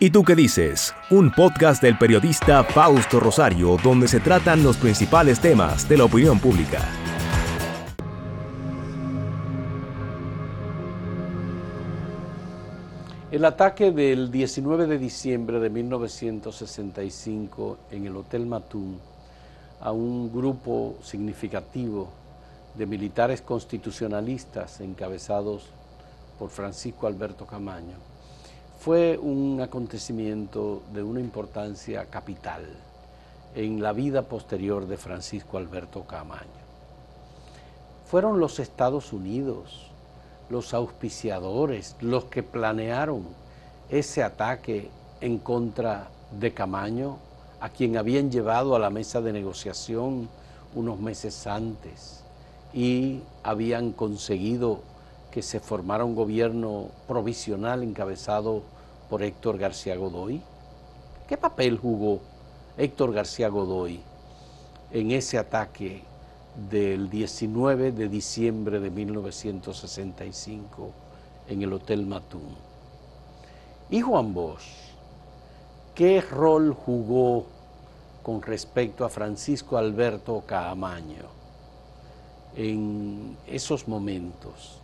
¿Y tú qué dices? Un podcast del periodista Fausto Rosario donde se tratan los principales temas de la opinión pública. El ataque del 19 de diciembre de 1965 en el Hotel Matún a un grupo significativo de militares constitucionalistas encabezados por Francisco Alberto Camaño fue un acontecimiento de una importancia capital en la vida posterior de Francisco Alberto Camaño. Fueron los Estados Unidos, los auspiciadores, los que planearon ese ataque en contra de Camaño, a quien habían llevado a la mesa de negociación unos meses antes y habían conseguido que se formara un gobierno provisional encabezado por Héctor García Godoy? ¿Qué papel jugó Héctor García Godoy en ese ataque del 19 de diciembre de 1965 en el Hotel Matún? ¿Y Juan Bosch? ¿Qué rol jugó con respecto a Francisco Alberto Caamaño en esos momentos?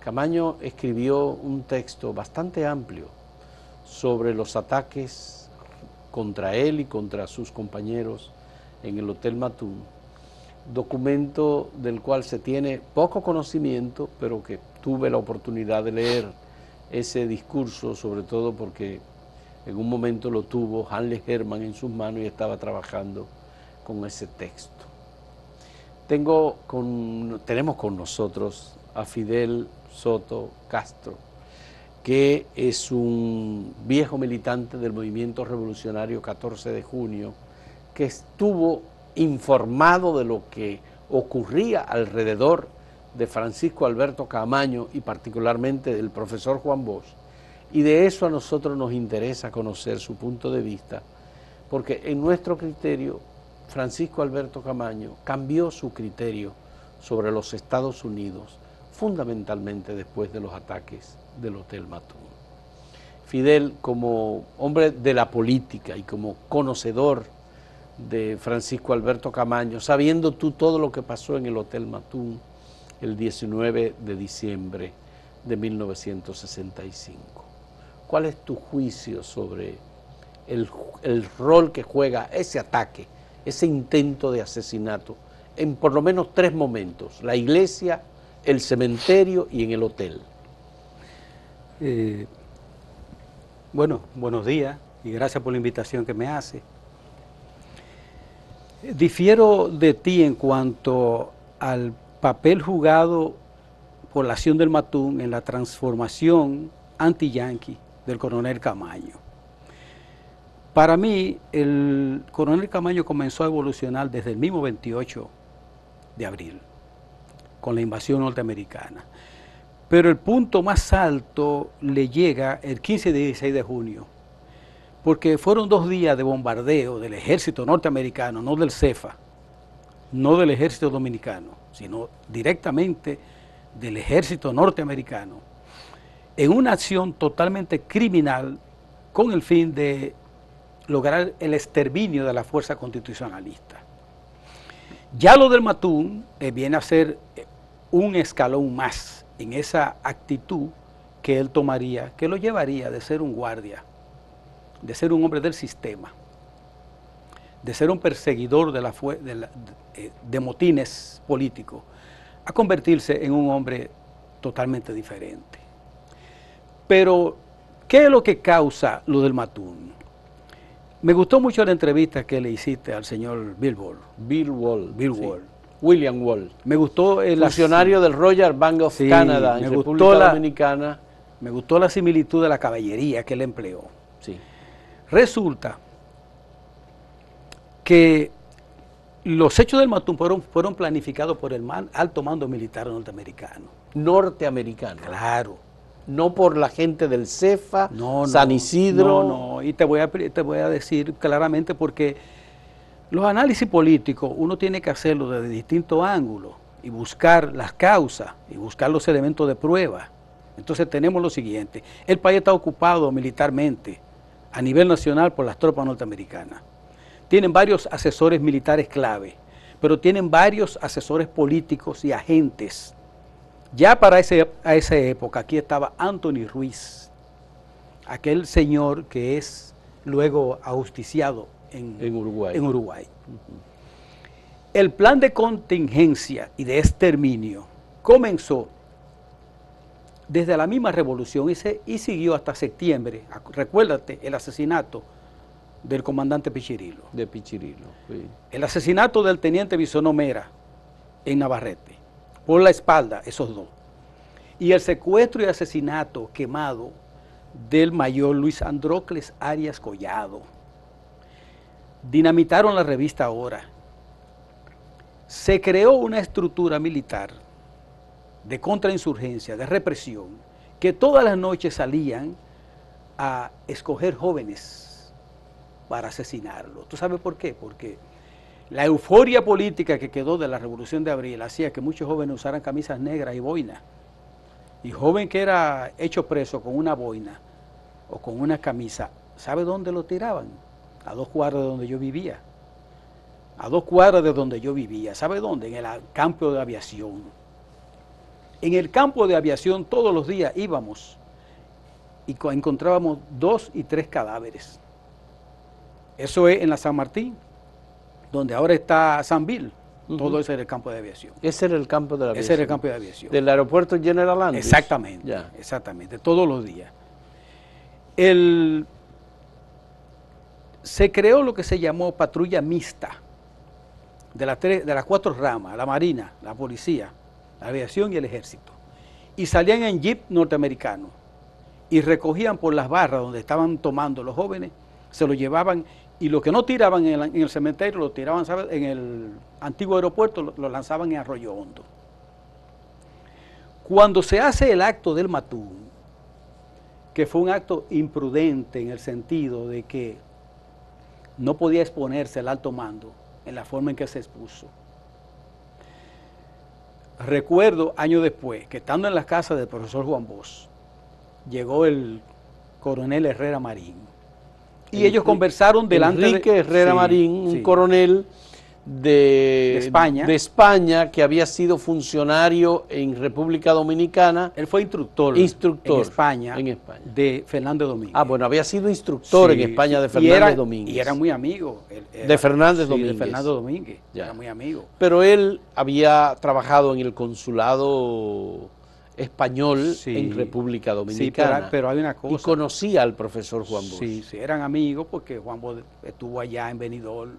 Camaño escribió un texto bastante amplio sobre los ataques contra él y contra sus compañeros en el Hotel Matún, documento del cual se tiene poco conocimiento, pero que tuve la oportunidad de leer ese discurso, sobre todo porque en un momento lo tuvo Hanley Herman en sus manos y estaba trabajando con ese texto. Tengo con, tenemos con nosotros a Fidel Soto Castro, que es un viejo militante del movimiento revolucionario 14 de junio, que estuvo informado de lo que ocurría alrededor de Francisco Alberto Camaño y particularmente del profesor Juan Bosch, y de eso a nosotros nos interesa conocer su punto de vista, porque en nuestro criterio Francisco Alberto Camaño cambió su criterio sobre los Estados Unidos fundamentalmente después de los ataques del Hotel Matún. Fidel, como hombre de la política y como conocedor de Francisco Alberto Camaño, sabiendo tú todo lo que pasó en el Hotel Matún el 19 de diciembre de 1965, ¿cuál es tu juicio sobre el, el rol que juega ese ataque, ese intento de asesinato, en por lo menos tres momentos, la iglesia, el cementerio y en el hotel. Eh, bueno, buenos días y gracias por la invitación que me hace. Difiero de ti en cuanto al papel jugado por la acción del Matún en la transformación anti-yanqui del coronel Camaño. Para mí, el coronel Camaño comenzó a evolucionar desde el mismo 28 de abril con la invasión norteamericana. Pero el punto más alto le llega el 15 y 16 de junio, porque fueron dos días de bombardeo del ejército norteamericano, no del CEFA, no del ejército dominicano, sino directamente del ejército norteamericano, en una acción totalmente criminal con el fin de lograr el exterminio de la fuerza constitucionalista. Ya lo del Matún eh, viene a ser un escalón más en esa actitud que él tomaría, que lo llevaría de ser un guardia, de ser un hombre del sistema, de ser un perseguidor de, la, de, eh, de motines políticos, a convertirse en un hombre totalmente diferente. Pero, ¿qué es lo que causa lo del Matún? Me gustó mucho la entrevista que le hiciste al señor Bill Wall. Bill Wall. Bill Wall. William Wall. Me gustó el funcionario del Royal Bank of Canada en República Dominicana. Me gustó la similitud de la caballería que él empleó. Sí. Resulta que los hechos del Matún fueron, fueron planificados por el alto mando militar norteamericano. Norteamericano. Claro no por la gente del CEFA, San Isidro. No, no, y te voy, a, te voy a decir claramente porque los análisis políticos uno tiene que hacerlo desde distintos ángulos y buscar las causas y buscar los elementos de prueba. Entonces tenemos lo siguiente, el país está ocupado militarmente a nivel nacional por las tropas norteamericanas. Tienen varios asesores militares clave, pero tienen varios asesores políticos y agentes. Ya para a esa época aquí estaba Anthony Ruiz, aquel señor que es luego ajusticiado en, En Uruguay. en Uruguay. El plan de contingencia y de exterminio comenzó desde la misma revolución y, se- y siguió hasta septiembre. Recuérdate el asesinato del comandante Pichirilo, De Pichirilo. sí. el asesinato del teniente Bisono Mera en Navarrete, por la espalda, esos dos, y el secuestro y asesinato quemado del mayor Luis Andrócles Arias Collado. Dinamitaron la revista Ahora. Se creó una estructura militar de contrainsurgencia, de represión, que todas las noches salían a escoger jóvenes para asesinarlos. ¿Tú sabes por qué? Porque la euforia política que quedó de la Revolución de Abril hacía que muchos jóvenes usaran camisas negras y boinas. Y joven que era hecho preso con una boina o con una camisa, ¿sabe dónde lo tiraban? A dos cuadras de donde yo vivía. A dos cuadras de donde yo vivía. ¿Sabe dónde? En el campo de aviación. En el campo de aviación todos los días íbamos y co- encontrábamos dos y tres cadáveres. Eso es en la San Martín, donde ahora está San Bill. Todo eso era el campo de aviación. Ese era el campo de la Ese era el aviación. campo de aviación. Del aeropuerto General Andrews. Exactamente, Ya. exactamente, todos los días. El, se creó lo que se llamó patrulla mixta de las, tres, de las cuatro ramas, la marina, la policía, la aviación y el ejército. Y salían en jeep norteamericano y recogían por las barras donde estaban tomando los jóvenes, se lo llevaban y lo que no tiraban en el, en el cementerio lo tiraban en el antiguo aeropuerto, lo, lanzaban en Arroyo Hondo. Cuando se hace el acto del Matún, que fue un acto imprudente en el sentido de que no podía exponerse el alto mando en la forma en que se expuso. Recuerdo años después que estando en la casa del profesor Juan Bosch, llegó el coronel Herrera Marín. Y ellos conversaron delante Enrique de Herrera Sí, Marín, un sí. coronel de, De España. de España que había sido funcionario en República Dominicana. Él fue instructor, Instructor en España, en España. de Fernández Domínguez. Ah, bueno, había sido instructor Sí, en España de. Fernández y era, Domínguez. Y era muy amigo. él era- De Fernández sí, Domínguez. De Fernando Domínguez. Ya. Era muy amigo. Pero él había trabajado en el consulado español Sí. en República Sí, Dominicana. pero, pero hay una cosa. y conocía al profesor Juan Bosch. Sí, sí, eran amigos porque Juan Bosch estuvo allá en Benidorm.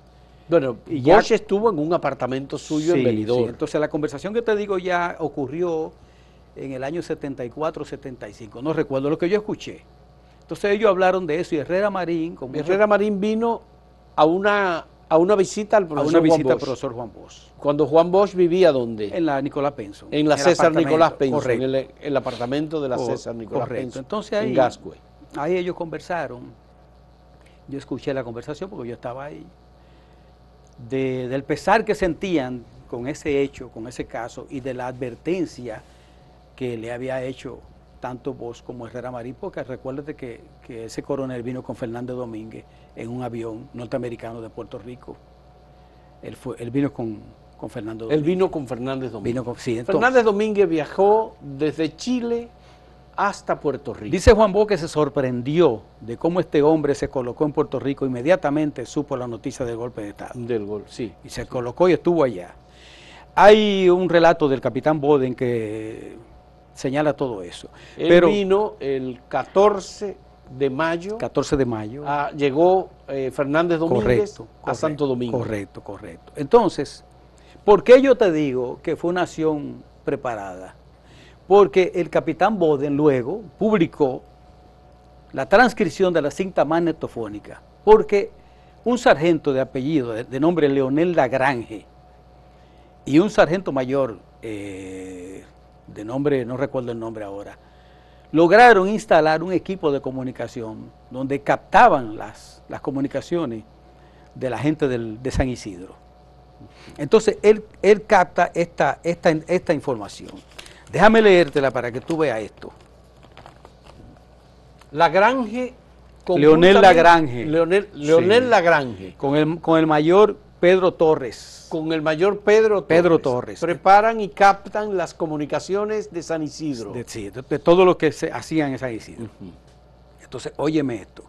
Bueno, Y ya- Bosch estuvo en un apartamento suyo en Benidorm. sí. Entonces la conversación que te digo ya ocurrió en el año 74, 75. No recuerdo lo que yo escuché. Entonces ellos hablaron de eso y Herrera Marín, con mucho- Herrera Marín vino a una, a una visita al a profesor una Juan visita al Bosch. profesor Juan Bosch. Cuando Juan Bosch vivía ¿dónde? En la Nicolás Penson. En la César Nicolás Penson, en el, el apartamento de la César Nicolás correcto. Penson, Entonces ahí- en Gascue. Ahí ellos conversaron. Yo escuché la conversación porque yo estaba ahí. De- del pesar que sentían con ese hecho, con ese caso, y de la advertencia que le había hecho tanto vos como Herrera Marín, porque recuérdate que, que ese coronel vino con Fernández Domínguez en un avión norteamericano de Puerto Rico. Él, fue, él vino con, con Fernando Él Domínguez. vino con Fernández Domínguez. Vino con- sí, entonces- Fernández Domínguez viajó desde Chile hasta Puerto Rico. Dice Juan Bo que se sorprendió de cómo este hombre se colocó en Puerto Rico, inmediatamente supo la noticia del golpe de Estado. del gol, sí. Y se colocó y estuvo allá. Hay un relato del capitán Boden que señala todo eso. Él Pero vino el 14 de mayo, 14 de mayo. a- llegó eh, Fernández Domínguez correcto, a correcto, Santo Domingo. Correcto, correcto. Entonces, ¿por qué yo te digo que fue una acción preparada? Porque el capitán Boden luego publicó la transcripción de la cinta magnetofónica, porque un sargento de apellido, de, nombre Leonel Lagrange, y un sargento mayor, eh, de nombre, no recuerdo el nombre ahora, lograron instalar un equipo de comunicación donde captaban las, las comunicaciones de la gente de San Isidro. Entonces, él, él capta esta, esta, esta información. Déjame leértela para que tú veas esto. Lagrange Leonel Lagrange. Leonel, Leonel Sí. Lagrange. con el, con el mayor Pedro Torres. Con el mayor Pedro Torres. Pedro Torres. Preparan y captan las comunicaciones de San Isidro. De, sí, de- de todo lo que se hacían en San Isidro. Entonces, óyeme esto.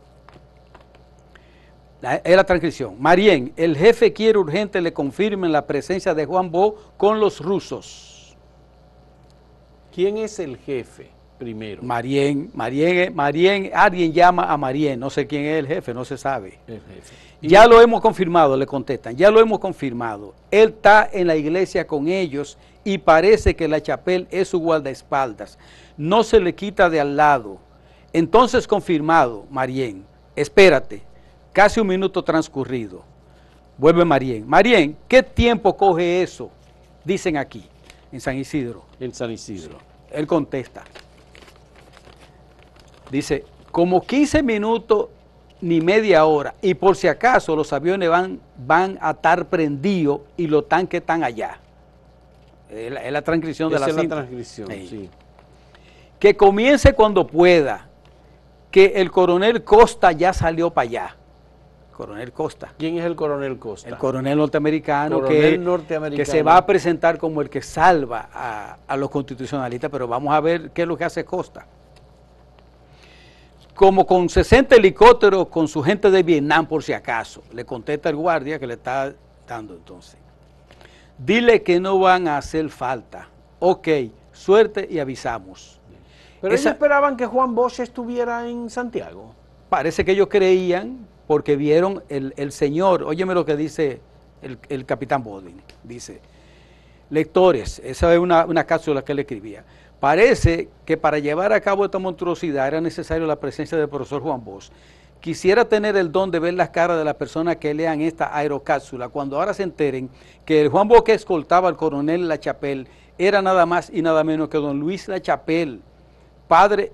La- es la transcripción. Marien, el jefe quiere urgente le confirmen la presencia de Juan Bo con los rusos. ¿Quién es el jefe primero? Marien, Marien, Marien, alguien llama a Marien, no sé quién es el jefe, no se sabe. El jefe. Ya lo hemos confirmado, le contestan, ya lo hemos confirmado. Él está en la iglesia con ellos y parece que la chapel es su guardaespaldas. No se le quita de al lado. Entonces confirmado, Marien, espérate, casi un minuto transcurrido. Vuelve Marien. Marien, ¿qué tiempo coge eso? Dicen aquí, en San Isidro. En San Isidro. Él contesta. Dice, como 15 minutos ni media hora. Y por si acaso los aviones van, van a estar prendidos y los tanques están allá. Es la, es la transcripción de Esa la es la transcripción, Sí. sí. Que comience cuando pueda. Que el coronel Costa ya salió para allá. Coronel Costa. ¿Quién es el coronel Costa? El coronel norteamericano, Coronel que, norteamericano. que se va a presentar como el que salva a, a los constitucionalistas, pero vamos a ver qué es lo que hace Costa. Como con 60 helicópteros con su gente de Vietnam, por si acaso, le contesta el guardia que le está dando entonces. Dile que no van a hacer falta. Ok, suerte y avisamos. Pero Esa- ellos esperaban que Juan Bosch estuviera en Santiago. Parece que ellos creían porque vieron el, el señor, óyeme lo que dice el, el capitán Bodin, dice, lectores, esa es una, una cápsula que él escribía, parece que para llevar a cabo esta monstruosidad era necesario la presencia del profesor Juan Bosch. Quisiera tener el don de ver las caras de las personas que lean esta aerocápsula cuando ahora se enteren que el Juan Bosch que escoltaba al coronel La Chapelle era nada más y nada menos que don Luis La Chapelle, padre,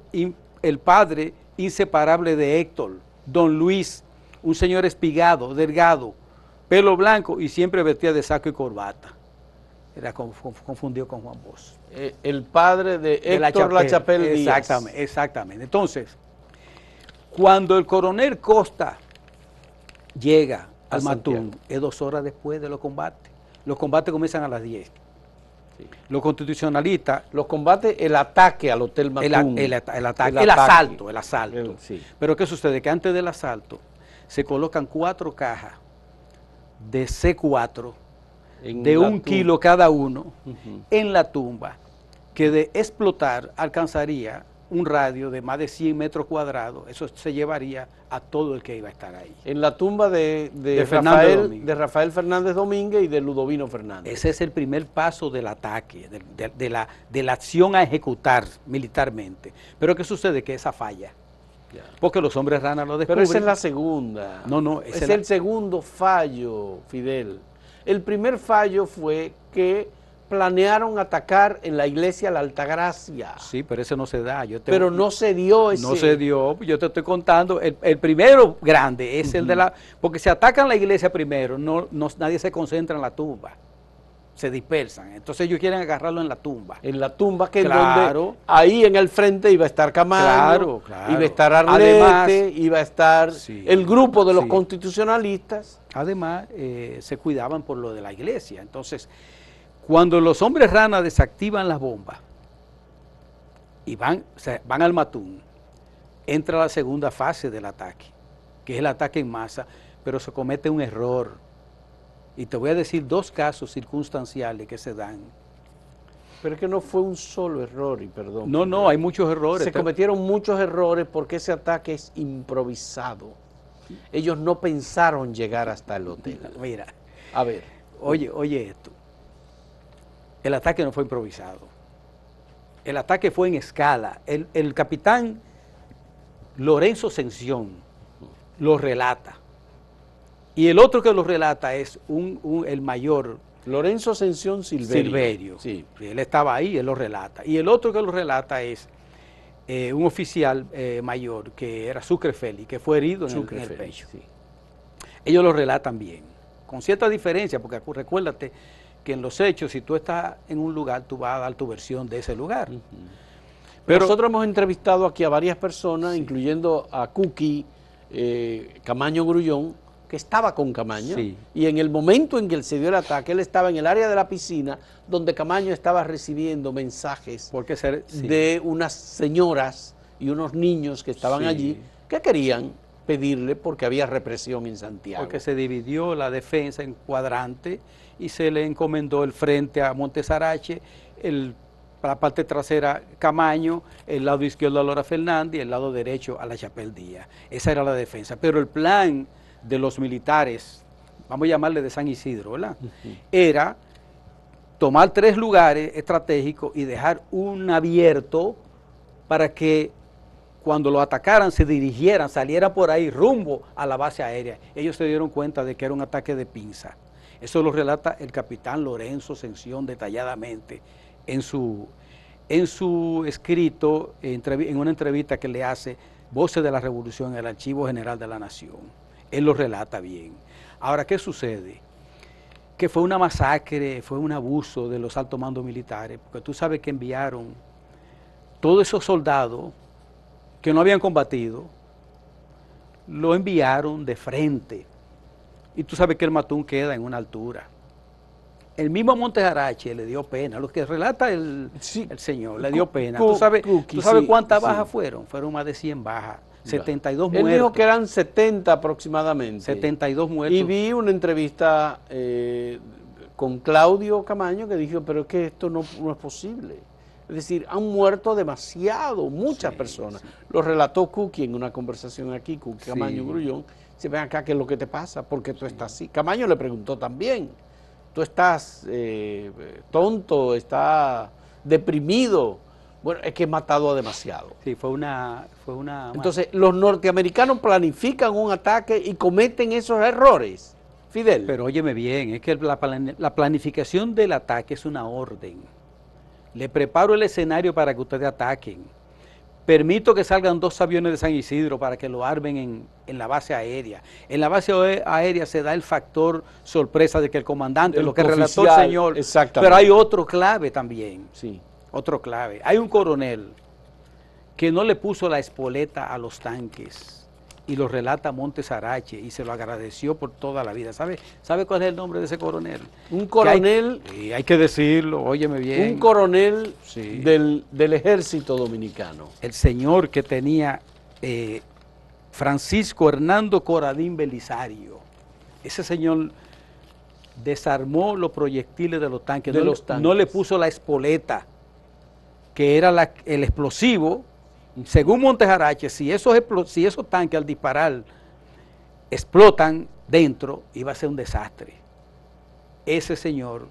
el padre inseparable de Héctor, don Luis, un señor espigado, delgado, pelo blanco y siempre vestía de saco y corbata. Era conf- conf- confundido con Juan Bosch. Eh, el padre de Héctor La Chapelle Díaz. Exactamente, exactamente. Entonces, cuando el coronel Costa llega al Matún, es dos horas después de los combates. Los combates comienzan a las 10. Los constitucionalistas Los combates, el ataque al Hotel el, Matún. el el ataque, El el, ataque. asalto, el asalto. Sí. Pero ¿qué sucede? Que antes del asalto se colocan cuatro cajas de C4 En de un kilo cada uno en la tumba, que de explotar alcanzaría un radio de más de 100 metros cuadrados. Eso se llevaría a todo el que iba a estar ahí. En la tumba de, de De Rafael, de Rafael Fernández Domínguez y de Ludovino Fernández. Ese es el primer paso del ataque, de la, de la acción a ejecutar militarmente. Pero ¿qué sucede? Que esa falla. Ya. Porque los hombres ranas lo Pero descubren. esa es la segunda. No, no, esa es es la- el segundo fallo, Fidel. El primer fallo fue que planearon atacar en la iglesia La Altagracia. Sí, pero ese no se da. Yo te- pero no se dio ese. No se dio, yo te estoy contando. El, el primero grande es el de la. Porque si atacan la iglesia primero, no, no- nadie se concentra en la tumba. Se dispersan. Entonces ellos quieren agarrarlo en la tumba. En la tumba que Claro. donde ahí en el frente iba a estar Camaño, Claro, claro. iba a estar Arlete, Además- iba a estar Sí, el grupo de los sí. constitucionalistas. Además, eh, se cuidaban por lo de la iglesia. Entonces, cuando los hombres ranas desactivan las bombas y van, o sea, van al matún, entra la segunda fase del ataque, que es el ataque en masa, pero se comete un error. Y te voy a decir dos casos circunstanciales que se dan. Pero es que no fue un solo error, y perdón. No, no, hay muchos errores. Se cometieron muchos errores porque ese ataque es improvisado. Ellos no pensaron llegar hasta el hotel. Mira, A ver, Oye, oye esto. El ataque no fue improvisado. El ataque fue en escala. El, el capitán Lorenzo Sención lo relata. Y el otro que lo relata es un, un- el mayor Lorenzo Ascensión Silverio. Silverio. Sí. Él estaba ahí, él lo relata. Y el otro que lo relata es eh, un oficial eh, mayor que era Sucre Félix, que fue herido en el- en pecho. sí. Ellos lo relatan bien, con cierta diferencia, porque recuérdate que en los hechos, si tú estás en un lugar, tú vas a dar tu versión de ese lugar. Pero Pero- nosotros hemos entrevistado aquí a varias personas, incluyendo a Cookie, eh, Camaño Grullón, que estaba con Camaño, Sí. y en el momento en que él se dio el ataque, él estaba en el área de la piscina, donde Camaño estaba recibiendo mensajes Porque ser, sí. de unas señoras y unos niños que estaban Sí. allí, que querían pedirle porque había represión en Santiago. porque se dividió la defensa en cuadrante y se le encomendó el frente a Montesarache, el, la parte trasera Camaño, el lado izquierdo a Lora Fernández y el lado derecho a la Chapel Díaz. Esa era la defensa. Pero el plan de los militares, vamos a llamarle de San Isidro, ¿verdad? Era tomar tres lugares estratégicos y dejar un abierto para que cuando lo atacaran se dirigieran, salieran por ahí rumbo a la base aérea. Ellos se dieron cuenta de que era un ataque de pinza. Eso lo relata el capitán Lorenzo Sención detalladamente en su, en su escrito, en una entrevista que le hace Voces de la Revolución en el Archivo General de la Nación. Él lo relata bien. Ahora, ¿qué sucede? Que fue una masacre, fue un abuso de los altos mandos militares, porque tú sabes que enviaron todos esos soldados que no habían combatido, lo enviaron de frente. Y tú sabes que el Matún queda en una altura. El mismo Montes Arache le dio pena, lo que relata el, Sí. el señor, le dio pena. ¿Tú sabes, tú sabes cuántas sí. bajas fueron? Fueron más de 100 bajas, Ya. 72 Él muertos. dijo que eran 70 aproximadamente. 72 muertos. Y vi una entrevista eh, con Claudio Camaño que dijo, pero es que esto no, no es posible. Es decir, han muerto demasiado, muchas personas. Lo relató Cookie en una conversación aquí, Cookie Sí. Camaño Grullón. Dice, ven acá, ¿qué es lo que te pasa? Porque tú estás así. Camaño le preguntó también, tú estás eh, tonto, estás deprimido. Bueno, es que he matado a demasiado. Sí, fue una... Fue una Entonces, los norteamericanos planifican un ataque y cometen esos errores. Fidel. Pero óyeme bien, es que la, plan- la planificación del ataque es una orden. Le preparo el escenario para que ustedes ataquen. Permito que salgan dos aviones de San Isidro para que lo armen en, en la base aérea. En la base aé- aérea se da el factor sorpresa de que el comandante, El lo que relató el oficial, señor. exactamente. Pero hay otro clave también. sí. Otro clave. Hay un coronel que no le puso la espoleta a los tanques y lo relata Montes Arache y se lo agradeció por toda la vida. ¿Sabe, ¿Sabe cuál es el nombre de ese coronel? Un Que coronel, Hay, sí, hay que decirlo, óyeme bien. un coronel Sí. del, del ejército dominicano. el señor que tenía eh, Francisco Hernando Coradín Belisario. Ese señor desarmó los proyectiles de los tanques. De no, los le- tanques. no le puso la espoleta, que era la- el explosivo. Según Montejarache, si esos, explo- si esos tanques al disparar explotan dentro, iba a ser un desastre. Ese señor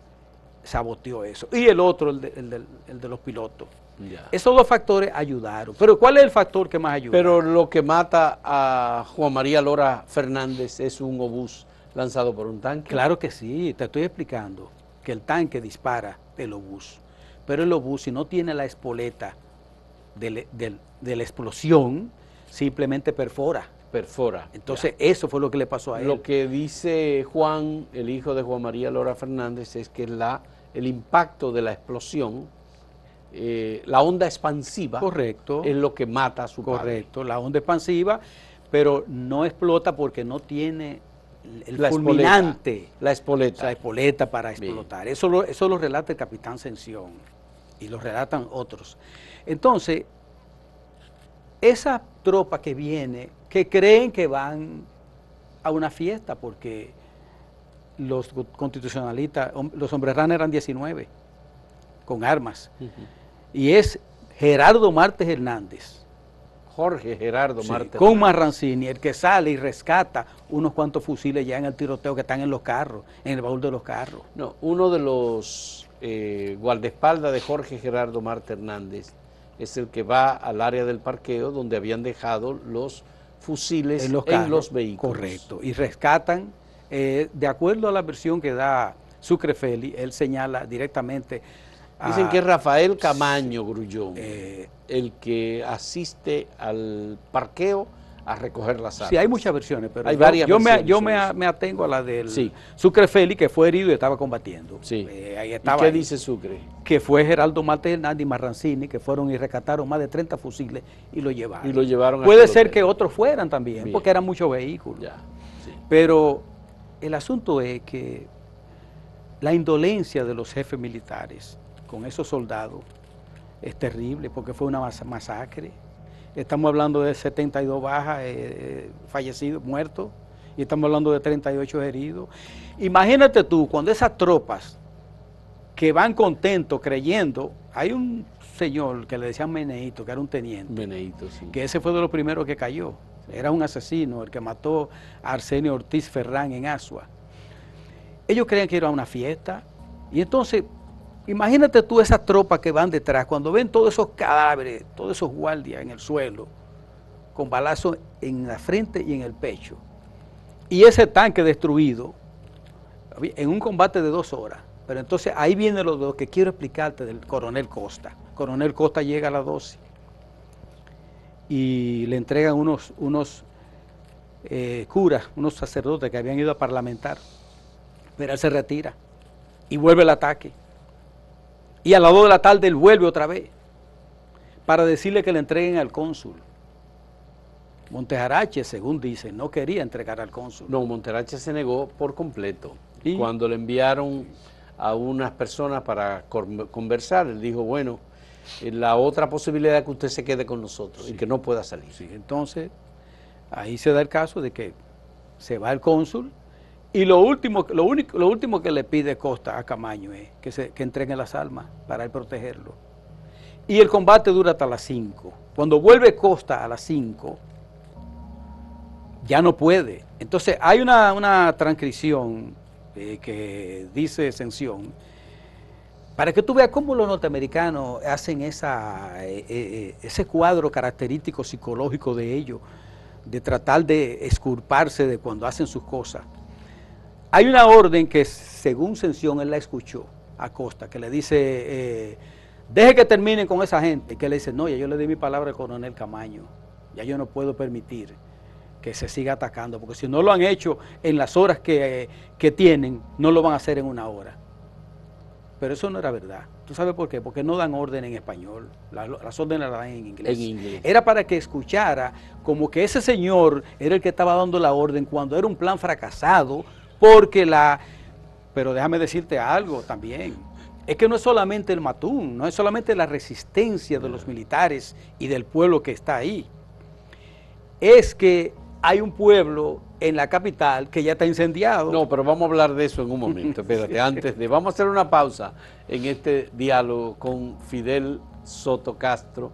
saboteó eso. Y el otro, el de, el del- el de los pilotos. Ya. Esos dos factores ayudaron. Pero ¿cuál es el factor que más ayuda? Pero lo que mata a Juan María Lora Fernández es un obús lanzado por un tanque. Claro que sí, te estoy explicando que el tanque dispara el obús. Pero el obús, si no tiene la espoleta de la explosión, simplemente perfora. Perfora. Entonces, eso fue lo que le pasó a él. Lo que dice Juan, el hijo de Juan María Lora Fernández, es que la, el impacto de la explosión, eh, la onda expansiva, Correcto. es lo que mata a su padre. Correcto, la onda expansiva, pero no explota porque no tiene el La fulminante. espoleta. La espoleta. la espoleta para Bien. explotar. Eso lo, eso lo relata el capitán Sención y lo relatan otros. Entonces, esa tropa que viene, que creen que van a una fiesta, porque los constitucionalistas, los hombres rana eran 19, con armas, y es Gerardo Martes Hernández, Jorge Gerardo Sí, Marte. con Marrancini, el que sale y rescata unos cuantos fusiles ya en el tiroteo que están en los carros, en el baúl de los carros. No, uno de los eh, guardaespaldas de Jorge Gerardo Marte Hernández es el que va al área del parqueo donde habían dejado los fusiles en los, en carros, los vehículos. Correcto. Y rescatan, eh, de acuerdo a la versión que da Sucrefeli, él señala directamente a, Dicen que es Rafael Camaño Grullón, eh, el que asiste al parqueo a recoger las armas. Sí, hay muchas versiones, pero Hay yo, varias yo me, yo me, atengo a la del Sí. Sucre Félix, que fue herido y estaba combatiendo. Sí. Eh, ahí ¿Y estaba qué dice Sucre? Que fue Geraldo Marte Hernández y Marrancini, que fueron y rescataron más de 30 fusiles y lo llevaron. Y lo llevaron Puede el ser que otros fueran también, Bien. porque eran muchos vehículos. Ya, sí. Pero el asunto es que la indolencia de los jefes militares con esos soldados es terrible porque fue una mas- masacre. Estamos hablando de 72 bajas, eh, fallecidos, muertos, y estamos hablando de 38 heridos. Imagínate tú, cuando esas tropas que van contentos, creyendo, hay un señor que le decían Meneito, que era un teniente, Benedito, sí. que ese fue de los primeros que cayó. Era un asesino, el que mató a Arsenio Ortiz Ferrán en Asua. Ellos creían que era una fiesta. Y entonces, imagínate tú esas tropas que van detrás, cuando ven todos esos cadáveres, todos esos guardias en el suelo, con balazos en la frente y en el pecho. Y ese tanque destruido, en un combate de dos horas. Pero entonces ahí viene lo, lo que quiero explicarte del coronel Costa. Coronel Costa llega a las 12 y le entregan unos, unos eh, curas, unos sacerdotes que habían ido a parlamentar. Pero él se retira y vuelve el ataque. Y a las 2 de la tarde él vuelve otra vez para decirle que le entreguen al cónsul. Montejarache, según dicen, no quería entregar al cónsul. No, Monterache se negó por completo. ¿Y? Cuando le enviaron a unas personas para conversar, él dijo, bueno, eh, la otra posibilidad es que usted se quede con nosotros y que no pueda salir. Sí, entonces, ahí se da el caso de que se va el cónsul y lo último, lo único, lo último que le pide Costa a Camaño es que, se, que entreguen las armas para él protegerlo. Y el combate dura hasta las 5. Cuando vuelve Costa a las 5, ya no puede. Entonces hay una, una transcripción eh, que dice Ascensión, para que tú veas cómo los norteamericanos hacen esa, eh, eh, ese cuadro característico psicológico de ellos, de tratar de esculparse de cuando hacen sus cosas. Hay una orden que, según Sención, él la escuchó a Costa, que le dice, eh, deje que terminen con esa gente, que le dice, no, ya yo le di mi palabra al coronel Camaño, ya yo no puedo permitir que se siga atacando, porque si no lo han hecho en las horas que, eh, que tienen, no lo van a hacer en una hora. Pero eso no era verdad. ¿Tú sabes por qué? Porque no dan orden en español, la- las órdenes las dan en inglés. En inglés. Era para que escuchara como que ese señor era el que estaba dando la orden cuando era un plan fracasado, porque la... Pero déjame decirte algo también. Es que no es solamente el matún, no es solamente la resistencia de los militares y del pueblo que está ahí. Es que hay un pueblo en la capital que ya está incendiado. No, pero vamos a hablar de eso en un momento. Espérate, antes de. Vamos a hacer una pausa en este diálogo con Fidel Soto Castro,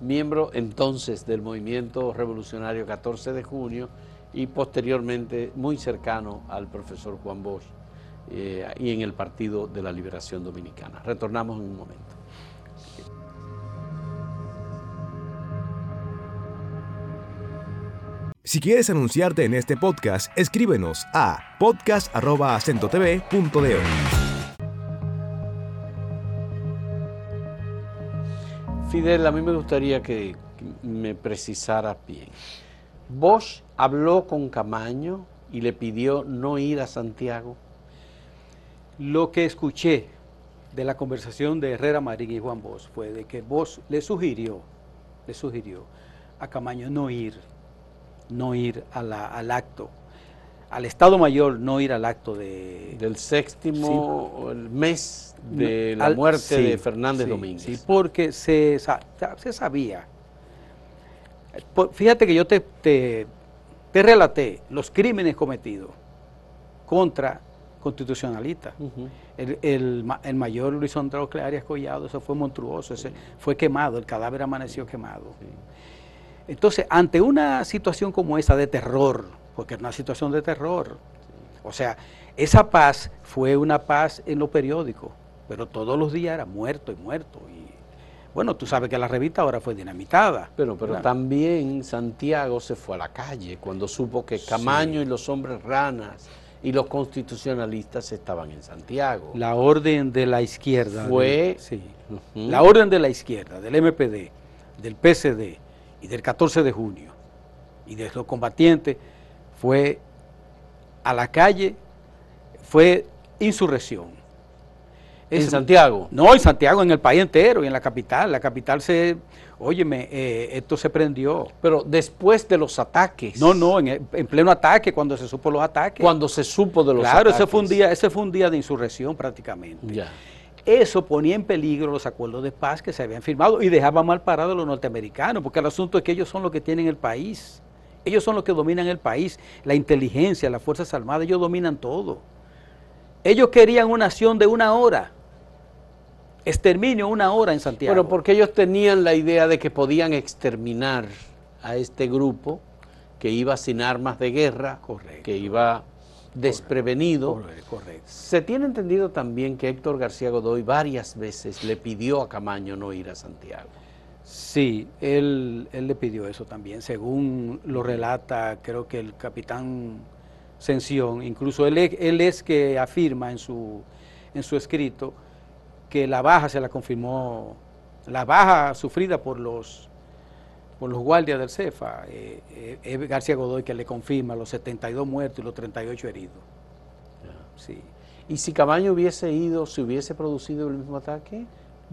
miembro entonces del movimiento revolucionario 14 de junio y posteriormente muy cercano al profesor Juan Bosch eh, y en el Partido de la Liberación Dominicana. Retornamos en un momento. Si quieres anunciarte en este podcast, escríbenos a podcast.acentotv.de. Fidel, a mí me gustaría que me precisara bien. Bosch habló con Camaño y le pidió no ir a Santiago. Lo que escuché de la conversación de Herrera Marín y Juan Bosch fue de que Bosch le sugirió, le sugirió a Camaño no ir, no ir a la- al acto, al Estado Mayor no ir al acto de... del séptimo el mes de la al- muerte sí, de Fernández sí, Domínguez. Sí, porque se sabía. Por- Fíjate que yo te, te, te relaté los crímenes cometidos contra constitucionalistas. El, el ma- el mayor Luis Andrés Arias Collado, eso fue monstruoso, ese fue quemado, el cadáver amaneció quemado. Entonces, ante una situación como esa de terror, porque es una situación de terror, o sea, esa paz fue una paz en los periódicos, pero todos los días era muerto y muerto. Y bueno, tú sabes que la revista ahora fue dinamitada. Pero, pero ¿verdad? también Santiago se fue a la calle cuando supo que Camaño y los hombres ranas y los constitucionalistas estaban en Santiago. La orden de la izquierda. Fue- sí. La orden de la izquierda, del MPD, del PCD y del 14 de junio, y de los combatientes fue a la calle, fue insurrección. ¿En Santiago? No, en Santiago, en el país entero, y en la capital. La capital se, óyeme, eh, esto se prendió. Pero después de los ataques. No, no, en, pleno ataque, cuando se supo los ataques. Cuando se supo de los ataques. Claro, ese fue, un día, ese fue un día de insurrección prácticamente. Ya. Eso ponía en peligro los acuerdos de paz que se habían firmado y dejaba mal parados a los norteamericanos, porque el asunto es que ellos son los que tienen el país. Ellos son los que dominan el país, la inteligencia, las Fuerzas Armadas, ellos dominan todo. Ellos querían una acción de una hora exterminio una hora en Santiago. Bueno, porque ellos tenían la idea de que podían exterminar a este grupo que iba sin armas de guerra, que iba desprevenido. Correcto. Se tiene entendido también que Héctor García Godoy varias veces le pidió a Camaño no ir a Santiago. Sí, él, él le pidió eso también, según lo relata creo que el capitán Sención, incluso él, él es que afirma en su, en su escrito que la baja se la confirmó, la baja sufrida por los por los guardias del CEFA, eh, eh, García Godoy que le confirma los 72 muertos y los 38 heridos. Sí. ¿Y si Cabaño hubiese ido, se hubiese producido el mismo ataque?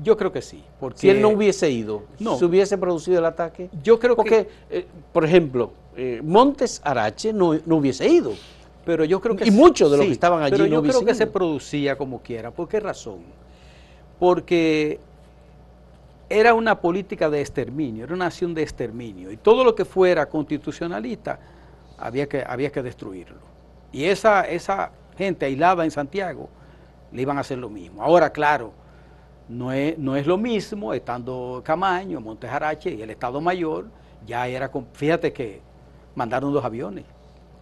Yo creo que sí. Porque si él no hubiese ido, ¿se hubiese producido el ataque? Yo creo porque, que... Eh, por ejemplo, Montes Arache no, no, hubiese ido. Pero yo creo que... Y muchos de los que estaban allí pero yo creo que se producía como quiera. ¿Por qué razón? Porque era una política de exterminio, era una acción de exterminio, y todo lo que fuera constitucionalista había que, había que destruirlo. Y esa, esa gente aislada en Santiago le iban a hacer lo mismo. Ahora, claro, no es, no es lo mismo estando Camaño, Montejarache y el Estado Mayor, ya era, fíjate que mandaron dos aviones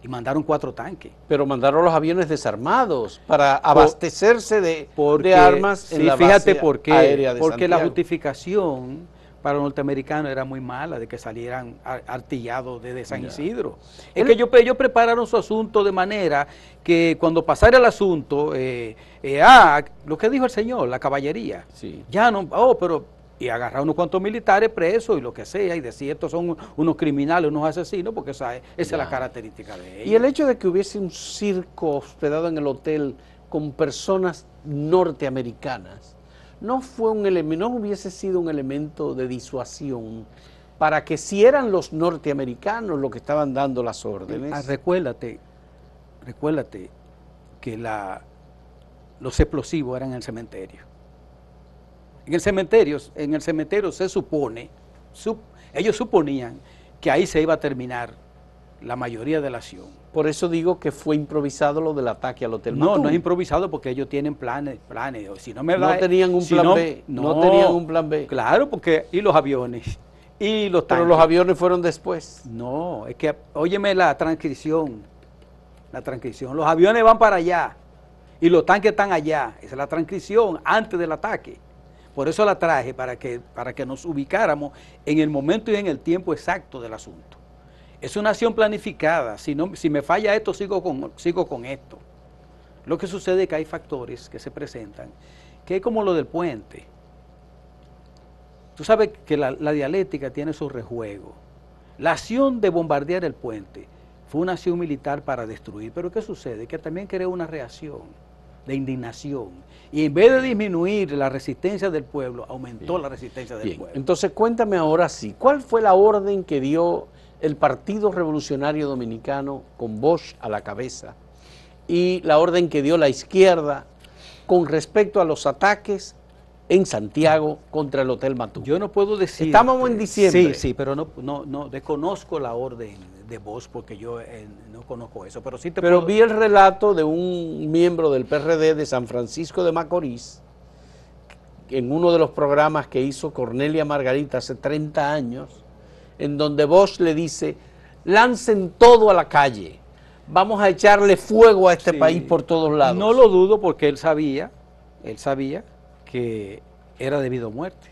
y mandaron cuatro tanques. Pero mandaron los aviones desarmados para abastecerse de, de armas en la fíjate por qué, aérea de Porque la justificación para los norteamericanos era muy mala de que salieran artillados desde San Isidro. Es que ellos, ellos, prepararon su asunto de manera que cuando pasara el asunto, eh, eh, ah, lo que dijo el señor, la caballería, sí. ya no, oh, pero y agarrar unos cuantos militares presos y lo que sea, y decir estos son unos criminales, unos asesinos, porque esa, es la característica de ellos. Y el hecho de que hubiese un circo hospedado en el hotel con personas norteamericanas, no fue un elemento, no hubiese sido un elemento de disuasión para que si eran los norteamericanos los que estaban dando las órdenes. Ah, recuérdate, recuérdate que la, los explosivos eran en el cementerio. En el cementerio, en el cementerio se supone, ellos suponían que ahí se iba a terminar la mayoría de la acción. Por eso digo que fue improvisado lo del ataque al Hotel No, no es improvisado porque ellos tienen planes, planes. Si no me no tenían un plan B, no, tenían un plan B. Claro, porque y los aviones y los Pero los aviones fueron después. No, es que óyeme la transcripción. La transcripción, los aviones van para allá y los tanques están allá. Esa es la transcripción antes del ataque. Por eso la traje, para que, para que nos ubicáramos en el momento y en el tiempo exacto del asunto. Es una acción planificada. Si, no, si me falla esto, sigo con, sigo con esto. Lo que sucede es que hay factores que se presentan, que es como lo del puente. Tú sabes que la, la dialéctica tiene su rejuego. La acción de bombardear el puente fue una acción militar para destruir, pero ¿qué sucede? Que también creó una reacción de indignación. Y en vez de disminuir la resistencia del pueblo, aumentó la resistencia del pueblo. Entonces cuéntame ahora sí, ¿cuál fue la orden que dio el Partido Revolucionario Dominicano con Bosch a la cabeza y la orden que dio la izquierda con respecto a los ataques en Santiago contra el Hotel Matú? Yo no puedo decir... Estamos en diciembre. Sí, sí, pero no, no, no desconozco la orden de voz porque yo eh, no conozco eso, pero sí te Pero vi el relato de un miembro del PRD de San Francisco de Macorís en uno de los programas que hizo Cornelia Margarita hace 30 años, en donde Bosch le dice, lancen todo a la calle, vamos a echarle fuego a este país por todos lados. No lo dudo porque él sabía, él sabía que era debido a muerte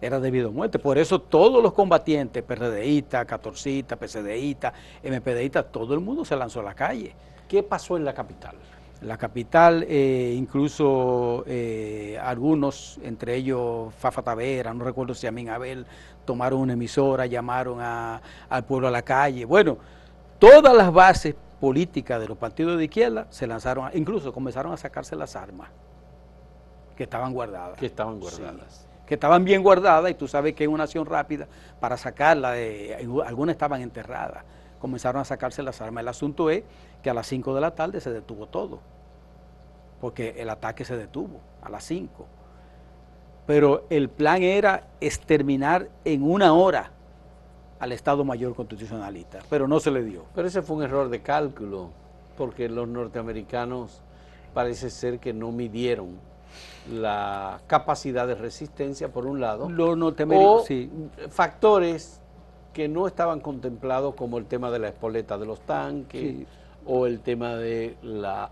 era debido a muerte. Por eso todos los combatientes, PRDistas, catorcistas, PCDistas, MPDistas, todo el mundo se lanzó a la calle. ¿Qué pasó en la capital? la capital, eh, incluso eh, algunos, entre ellos Fafa Tavera, no recuerdo si Amin Abel, tomaron una emisora, llamaron al pueblo a la calle. Bueno, todas las bases políticas de los partidos de izquierda se lanzaron, incluso comenzaron a sacarse las armas que estaban guardadas. Que estaban guardadas. Que estaban bien guardadas y tú sabes que es una acción rápida para sacarla, de, algunas estaban enterradas, comenzaron a sacarse las armas. El asunto es que a las 5 de la tarde se detuvo todo, porque el ataque se detuvo a las 5. Pero el plan era exterminar en una hora al Estado Mayor Constitucionalista, pero no se le dio. Pero ese fue un error de cálculo, porque los norteamericanos parece ser que no midieron la capacidad de resistencia, por un lado, norteamericanos, o factores que no estaban contemplados como el tema de la espoleta de los tanques o el tema de la...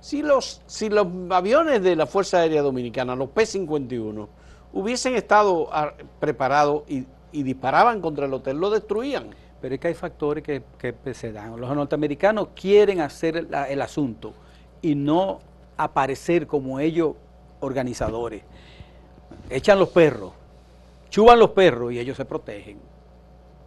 Si los, si los aviones de la Fuerza Aérea Dominicana, los P-51, hubiesen estado ah, preparados y y disparaban contra el hotel, lo destruían. Pero es que hay factores que, se dan. Los norteamericanos quieren hacer el, asunto y no aparecer como ellos organizadores. Echan los perros, chuban los perros y ellos se protegen.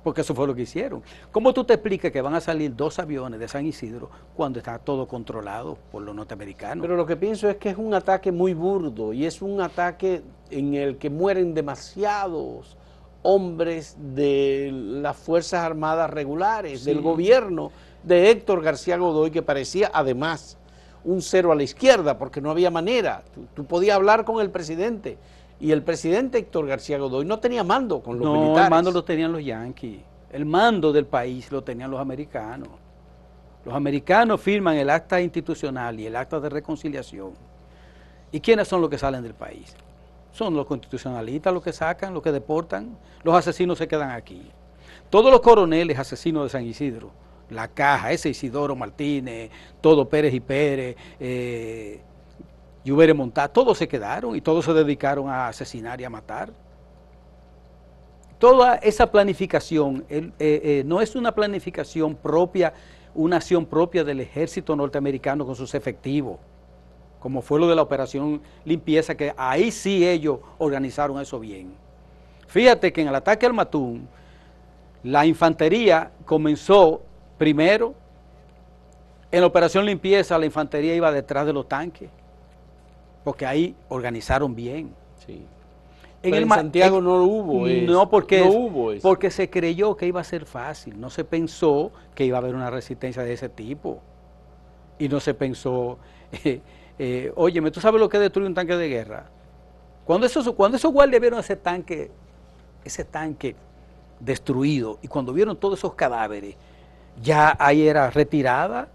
Porque eso fue lo que hicieron. ¿Cómo tú te explicas que van a salir dos aviones de San Isidro cuando está todo controlado por los norteamericanos? Pero lo que pienso es que es un ataque muy burdo y es un ataque en el que mueren demasiados hombres de las Fuerzas Armadas regulares, del gobierno de Héctor García Godoy, que parecía además un cero a la izquierda, porque no había manera. Tú, podías hablar con el presidente, y el presidente Héctor García Godoy no tenía mando con los militares. No, el mando lo tenían los yanquis, el mando del país lo tenían los americanos. Los americanos firman el acta institucional y el acta de reconciliación. ¿Y quiénes son los que salen del país? Son los constitucionalistas los que sacan, los que deportan, los asesinos se quedan aquí. Todos los coroneles asesinos de San Isidro, la caja, ese Isidoro Martínez, todo Pérez y Pérez, eh, Lluvere Montá, todos se quedaron y todos se dedicaron a asesinar y a matar. Toda esa planificación eh, eh, no es una planificación propia, una acción propia del ejército norteamericano con sus efectivos como fue lo de la operación limpieza, que ahí sí ellos organizaron eso bien. Fíjate que en el ataque al Matún, la infantería comenzó primero, en la operación limpieza la infantería iba detrás de los tanques, porque ahí organizaron bien. Sí. En, el, Santiago no hubo eso. No, porque, hubo porque se creyó que iba a ser fácil, no se pensó que iba a haber una resistencia de ese tipo. Y no se pensó... Eh, eh, óyeme, ¿tú sabes lo que destruye un tanque de guerra? Cuando esos, cuando esos guardias vieron ese tanque, ese tanque destruido, y cuando vieron todos esos cadáveres, ya ahí era retirada.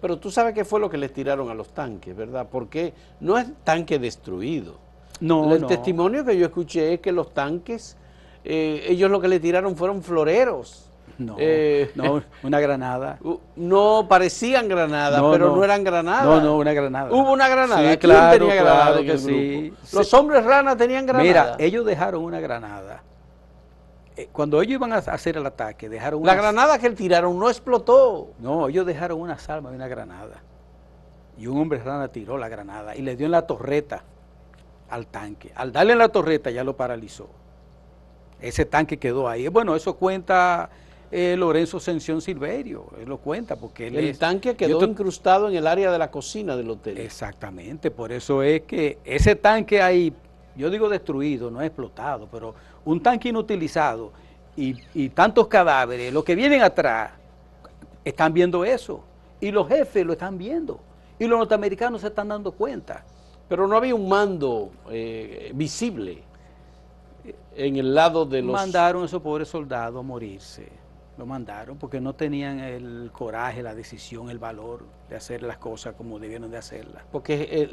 Pero tú sabes qué fue lo que les tiraron a los tanques, ¿verdad? Porque no es tanque destruido. No, El testimonio que yo escuché es que los tanques, eh, ellos lo que le tiraron fueron floreros. No, eh, no, una granada. No, parecían granadas, pero no. eran granadas. No, no, una granada. Hubo una granada. Sí, claro, tenía claro que sí. Los hombres ranas tenían granadas. Mira, ellos dejaron una granada. Eh, cuando ellos iban a hacer el ataque, dejaron una... La granada que tiraron no explotó. No, ellos dejaron una salva de una granada. Y un hombre rana tiró la granada y le dio en la torreta al tanque. Al darle en la torreta ya lo paralizó. Ese tanque quedó ahí. Bueno, eso cuenta eh, Lorenzo Ascensión Silverio, él lo cuenta porque él El tanque quedó incrustado en el área de la cocina del hotel. Exactamente, por eso es que ese tanque ahí, yo digo destruido, no explotado, pero un tanque inutilizado y, y tantos cadáveres, los que vienen atrás están viendo eso y los jefes lo están viendo y los norteamericanos se están dando cuenta. Pero no había un mando eh, visible en el lado de los... Mandaron a esos pobres soldados a morirse lo mandaron porque no tenían el coraje, la decisión, el valor de hacer las cosas como debieron de hacerlas. Porque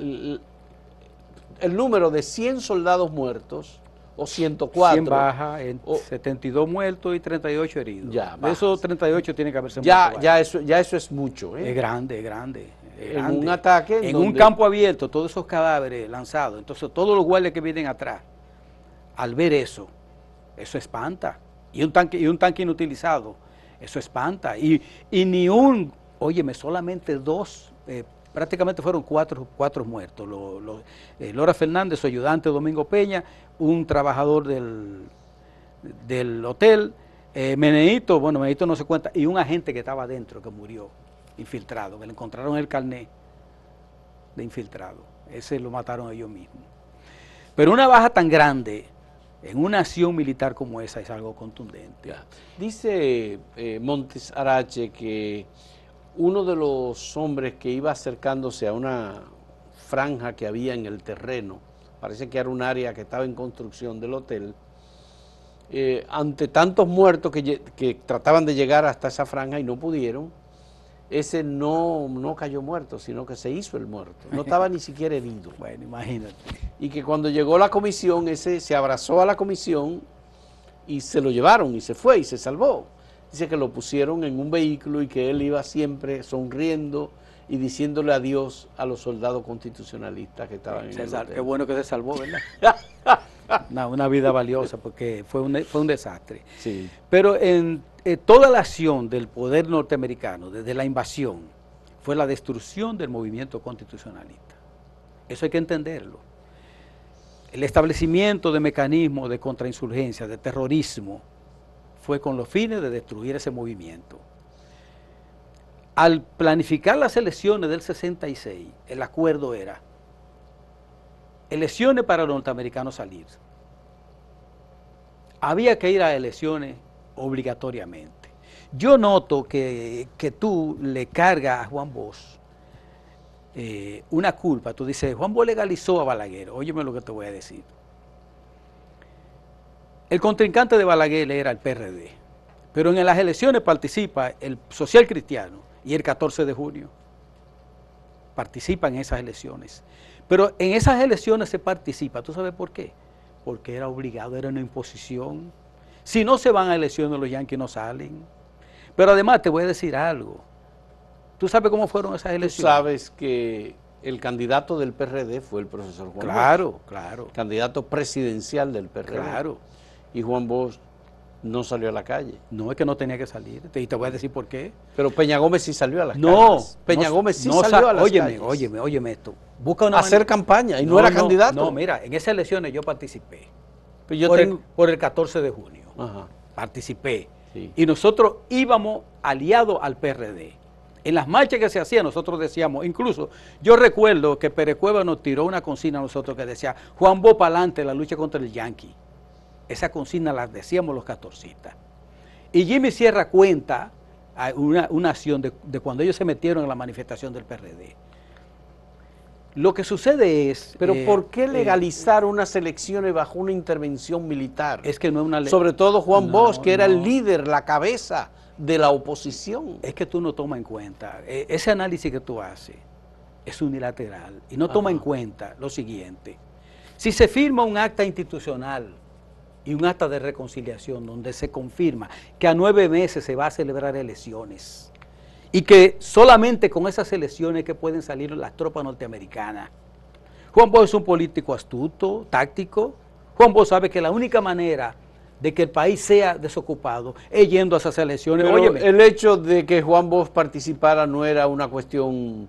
el, número de 100 soldados muertos o 104. 100 bajas, 72 muertos y 38 heridos. Ya, de esos 38 tiene que haberse ya, Ya eso, ya eso es mucho. ¿eh? Es grande, es grande. en un ataque. En, un campo abierto, todos esos cadáveres lanzados. Entonces, todos los guardias que vienen atrás, al ver eso, eso espanta y un tanque, y un tanque inutilizado, eso espanta. Y, y ni un, óyeme, solamente dos eh, prácticamente fueron cuatro, cuatro muertos. Eh, Lora Fernández, su ayudante Domingo Peña, un trabajador del, del hotel, eh, Meneito, bueno, Meneito no se cuenta, y un agente que estaba adentro que murió, infiltrado, que le encontraron el carnet de infiltrado. Ese lo mataron ellos mismos. Pero una baja tan grande en una acción militar como esa es algo contundente. Dice eh, Montes Arache que uno de los hombres que iba acercándose a una franja que había en el terreno, parece que era un área que estaba en construcción del hotel, eh, ante tantos muertos que, que, trataban de llegar hasta esa franja y no pudieron, ese no, no cayó muerto, sino que se hizo el muerto. No estaba ni siquiera herido. Bueno, imagínate. Y que cuando llegó la comisión, ese se abrazó a la comisión y se lo llevaron y se fue y se salvó. Dice que lo pusieron en un vehículo y que él iba siempre sonriendo y diciéndole adiós a los soldados constitucionalistas que estaban en el hotel. Qué bueno que se salvó, ¿verdad? una, vida valiosa porque fue un, fue un desastre. Sí. Pero en eh, toda la acción del poder norteamericano, desde la invasión, fue la destrucción del movimiento constitucionalista. Eso hay que entenderlo. El establecimiento de mecanismos de contrainsurgencia, de terrorismo, fue con los fines de destruir ese movimiento. Al planificar las elecciones del 66, el acuerdo era elecciones para los norteamericanos salir. Había que ir a elecciones obligatoriamente. Yo noto que, tú le cargas a Juan Bosch eh, una culpa. Tú dices, Juan Bosch legalizó a Balaguer. Óyeme lo que te voy a decir. El contrincante de Balaguer era el PRD, pero en las elecciones participa el social cristiano y el 14 de junio participa en esas elecciones. Pero en esas elecciones se participa, ¿tú sabes por qué? Porque era obligado, era una imposición. Si no se van a elecciones, los yanquis no salen. Pero además te voy a decir algo. ¿Tú sabes cómo fueron esas elecciones? Tú sabes que el candidato del PRD fue el profesor Juan Claro, claro. Candidato presidencial del PRD. Claro y Juan Bosch no salió a la calle. No, es que no tenía que salir. Y te voy a decir por qué. Pero Peña Gómez sí salió a las no, calles. Peña Gómez sí salió a las óyeme, calles. Óyeme, óyeme esto. Busca una Hacer campaña y no, era candidato. No, mira, en esas elecciones yo participé. Pero yo por, el, por, el, 14 de junio. Ajá. Participé. Y nosotros íbamos aliados al PRD. En las marchas que se hacían, nosotros decíamos, incluso yo recuerdo que Pérez Cueva nos tiró una consigna a nosotros que decía, Juan Bo para adelante, la lucha contra el Yankee. Esa consigna la decíamos los catorcistas. Y Jimmy Sierra cuenta una, una acción de, cuando ellos se metieron en la manifestación del PRD. Lo que sucede es... Pero eh, ¿por qué eh, legalizar unas elecciones bajo una intervención militar? Es que no es una ley. Sobre todo Juan Bosch, que era el líder, la cabeza de la oposición. Es que tú no tomas en cuenta. Eh, ese análisis que tú haces es unilateral y no toma en cuenta lo siguiente. Si se firma un acta institucional y un acta de reconciliación donde se confirma que a nueve meses se va a celebrar elecciones y que solamente con esas elecciones que pueden salir las tropas norteamericanas. Juan Bosch es un político astuto, táctico. Juan Bosch sabe que la única manera de que el país sea desocupado es yendo a esas elecciones. el hecho de que Juan Bosch participara no era una cuestión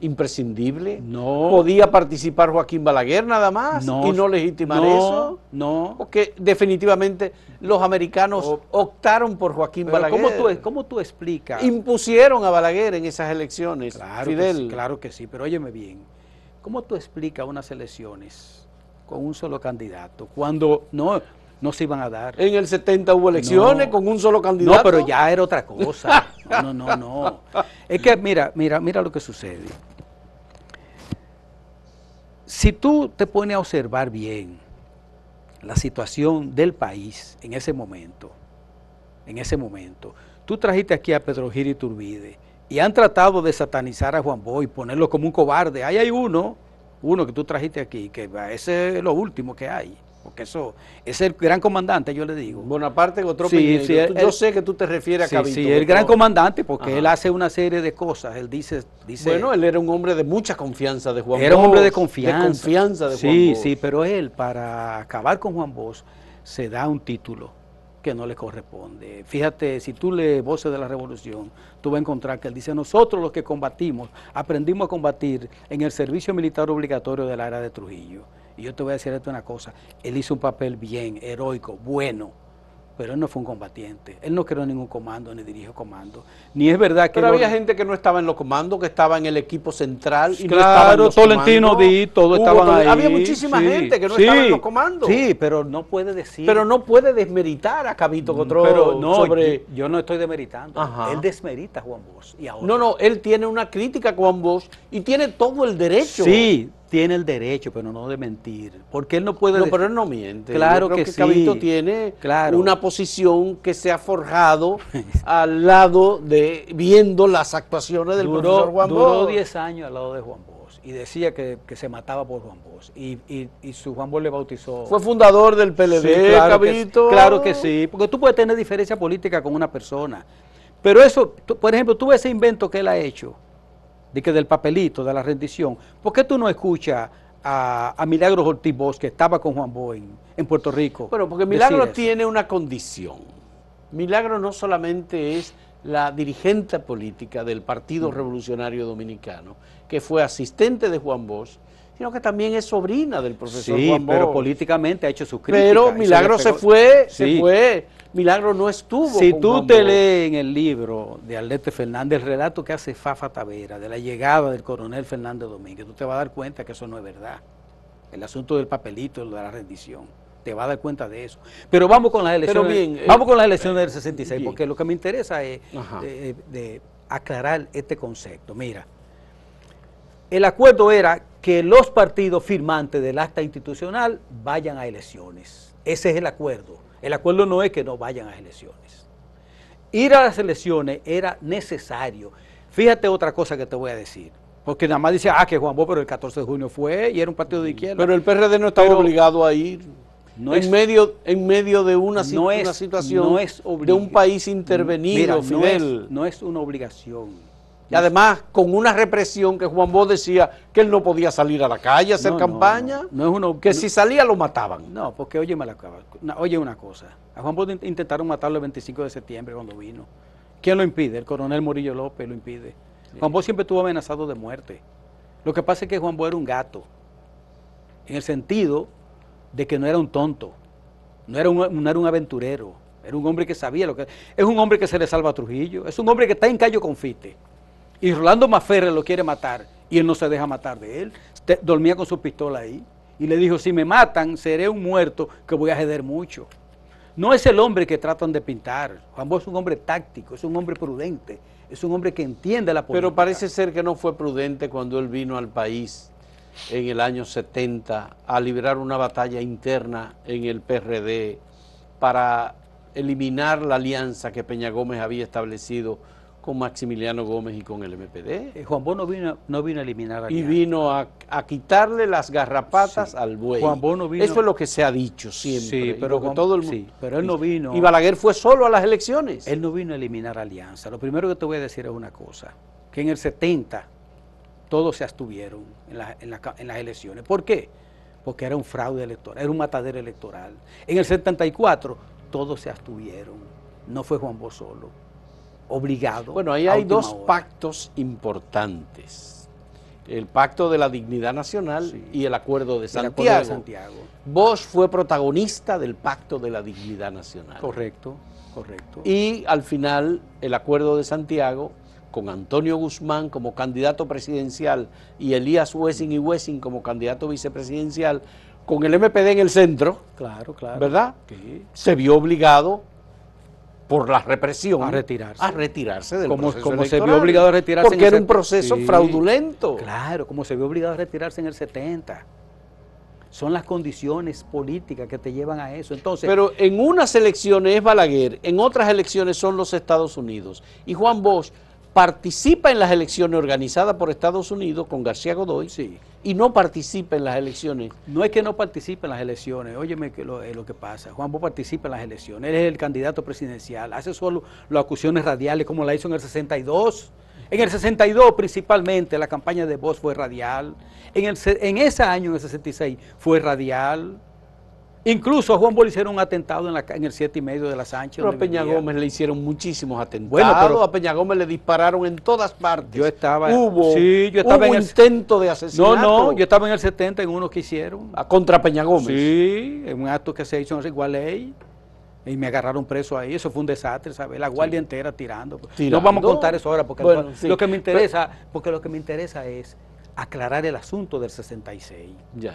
imprescindible? No. ¿Podía participar Joaquín Balaguer nada más y no legitimar eso? No. Porque definitivamente los americanos optaron por Joaquín Balaguer. ¿cómo tú, ¿Cómo tú explicas? Impusieron a Balaguer en esas elecciones, claro Fidel. Que sí, claro que sí, pero óyeme bien, ¿cómo tú explicas unas elecciones con un solo candidato cuando no no se iban a dar. En el 70 hubo elecciones con un solo candidato. No, pero ya era otra cosa. No, no, no. Es que mira, mira, mira lo que sucede. Si tú te pones a observar bien la situación del país en ese momento, en ese momento, tú trajiste aquí a Pedro Gil Turbide y han tratado de satanizar a Juan Boy, ponerlo como un cobarde. Ahí hay uno, uno que tú trajiste aquí, que ese es lo último que hay porque eso es el gran comandante, yo le digo. Bonaparte otro sí, yo sé que tú te refieres a Cabito. Sí, el gran comandante, porque él hace una serie de cosas. Él dice, dice. Bueno, él era un hombre de mucha confianza de Juan Era un hombre de confianza. De confianza de Juan Sí, sí, pero él, para acabar con Juan Bosch, se da un título que no le corresponde. Fíjate, si tú lees Voces de la Revolución, tú vas a encontrar que él dice, nosotros los que combatimos, aprendimos a combatir en el servicio militar obligatorio de la era de Trujillo. Y yo te voy a decir esto una cosa, él hizo un papel bien, heroico, bueno, pero él no fue un combatiente. Él no creó ningún comando ni dirigió comando. Ni es verdad que. Pero había gente que no estaba en los comandos, que estaba en el equipo central. Y claro, no Tolentino Di, todos estaban ahí. Había muchísima gente que no estaba en los comandos. Sí, pero no puede decir. Pero no puede desmeritar a Cabito mm, Cotró pero no, sobre. Yo, no estoy desmeritando. Él desmerita a Juan Bosch. Y No, no, él tiene una crítica a Juan Bosch y tiene todo el derecho. Sí, tiene el derecho, pero no de mentir. Porque él no puede. No, pero él no miente. Claro que, sí. tiene una posición que se ha forjado al lado de. viendo las actuaciones del profesor Juan Bosch. Duró 10 años al lado de Juan Bosch y decía que, se mataba por Juan Bosch. Y, y, su Juan Bosch le bautizó. Fue fundador del PLD, claro Que, claro que sí. Porque tú puedes tener diferencia política con una persona. Pero eso, por ejemplo, tú ves ese invento que él ha hecho de que del papelito, de la rendición. ¿Por qué tú no escuchas a, a Milagros Ortiz Bosch, que estaba con Juan Bosch en, Puerto Rico? Bueno, porque Milagro tiene una condición. Milagro no solamente es la dirigente política del Partido mm. Revolucionario Dominicano, que fue asistente de Juan Bosch, sino que también es sobrina del profesor Juan Bosch. pero políticamente ha hecho su crítica. Pero Milagro se, fue, se fue Milagro no estuvo. Si tú te lees en el libro de Arlete Fernández el relato que hace Fafa Tavera de la llegada del coronel Fernández Domínguez, tú te vas a dar cuenta que eso no es verdad. El asunto del papelito, de la rendición, te vas a dar cuenta de eso. Pero vamos con las elecciones. Bien, eh, vamos con las elecciones del 66, porque lo que me interesa es eh, de aclarar este concepto. Mira, el acuerdo era que los partidos firmantes del acta institucional vayan a elecciones. Ese es el acuerdo. El acuerdo no es que no vayan a elecciones. Ir a las elecciones era necesario. Fíjate otra cosa que te voy a decir. Porque nada más dice, ah, que Juan Bo, pero el 14 de junio fue y era un partido de izquierda. Pero el PRD no estaba obligado a ir. No en, medio, en medio de una, situación de un país intervenido, Fidel. no es una obligación y además, con una represión que Juan Bosch decía que él no podía salir a la calle a hacer campaña, no, es uno, que si salía lo mataban. No, porque oye, me la, oye una cosa. A Juan Bosch intentaron matarlo el 25 de septiembre cuando vino. ¿Quién lo impide? El coronel Morillo López lo impide. Juan Bosch siempre estuvo amenazado de muerte. Lo que pasa es que Juan Bosch era un gato, en el sentido de que no era un tonto, no era un, no era un aventurero, era un hombre que sabía lo que... Es un hombre que se le salva a Trujillo, es un hombre que está en Cayo Confite y Rolando Maferre lo quiere matar y él no se deja matar de él. dormía con su pistola ahí y le dijo, si me matan, seré un muerto que voy a ceder mucho. No es el hombre que tratan de pintar. Juan Bosch es un hombre táctico, es un hombre prudente, es un hombre que entiende la política. Pero parece ser que no fue prudente cuando él vino al país en el año 70 a librar una batalla interna en el PRD para eliminar la alianza que Peña Gómez había establecido con Maximiliano Gómez y con el MPD. Eh, Juan Bono vino, no vino a eliminar a Y vino a, quitarle las garrapatas al buey. Juan Bono vino, Eso es lo que se ha dicho siempre. Sí, pero, todo el, sí, pero él no vino. Y Balaguer fue solo a las elecciones. Él no vino a eliminar alianza. Lo primero que te voy a decir es una cosa, que en el 70 todos se abstuvieron en, en las elecciones. ¿Por qué? Porque era un fraude electoral, era un matadero electoral. En el 74 todos se abstuvieron. No fue Juan Bosch solo obligado. Bueno, ahí hay dos pactos importantes. El pacto de la dignidad nacional y el acuerdo de Santiago. Santiago. Bosch fue protagonista del pacto de la dignidad nacional. Correcto, correcto. Y al final el acuerdo de Santiago con Antonio Guzmán como candidato presidencial y Elías Wessing y Wessing como candidato vicepresidencial, con el MPD en el centro, claro, claro, ¿verdad? Se vio obligado por la represión a retirarse, a retirarse del como, como se vio obligado a retirarse porque era un proceso fraudulento. Claro como se vio obligado a retirarse en el 70 son las condiciones políticas que te llevan a eso. Entonces pero en unas elecciones es Balaguer en otras elecciones son los Estados Unidos. Y Juan Bosch participa en las elecciones organizadas por Estados Unidos con García Godoy sí. Y no participa en las elecciones. No es que no participe en las elecciones, óyeme que lo, lo que pasa, Juan Bo participa en las elecciones, él es el candidato presidencial, hace solo las acusiones radiales como la hizo en el 62. En el 62 principalmente la campaña de Voz fue radial, en, el, en ese año, en el 66, fue radial, Incluso a Juan Bosch le hicieron un atentado en, la, en el siete y medio de la Sánchez. Pero a Peña vivía. Gómez le hicieron muchísimos atentados. Bueno, pero- a Peña Gómez le dispararon en todas partes. Yo estaba- Hubo, sí, yo estaba hubo en el- intento de No, asesinato. no, yo estaba en el 70 en uno que hicieron. a- contra Peña Gómez. Sí, en un acto que se hizo en Igualey. Y me agarraron preso ahí. Eso fue un desastre, ¿sabes? La guardia entera tirando. Tirando. No vamos a contar eso ahora porque Bueno, lo, sí. lo que me interesa, porque lo que me interesa es aclarar el asunto del 66. Ya.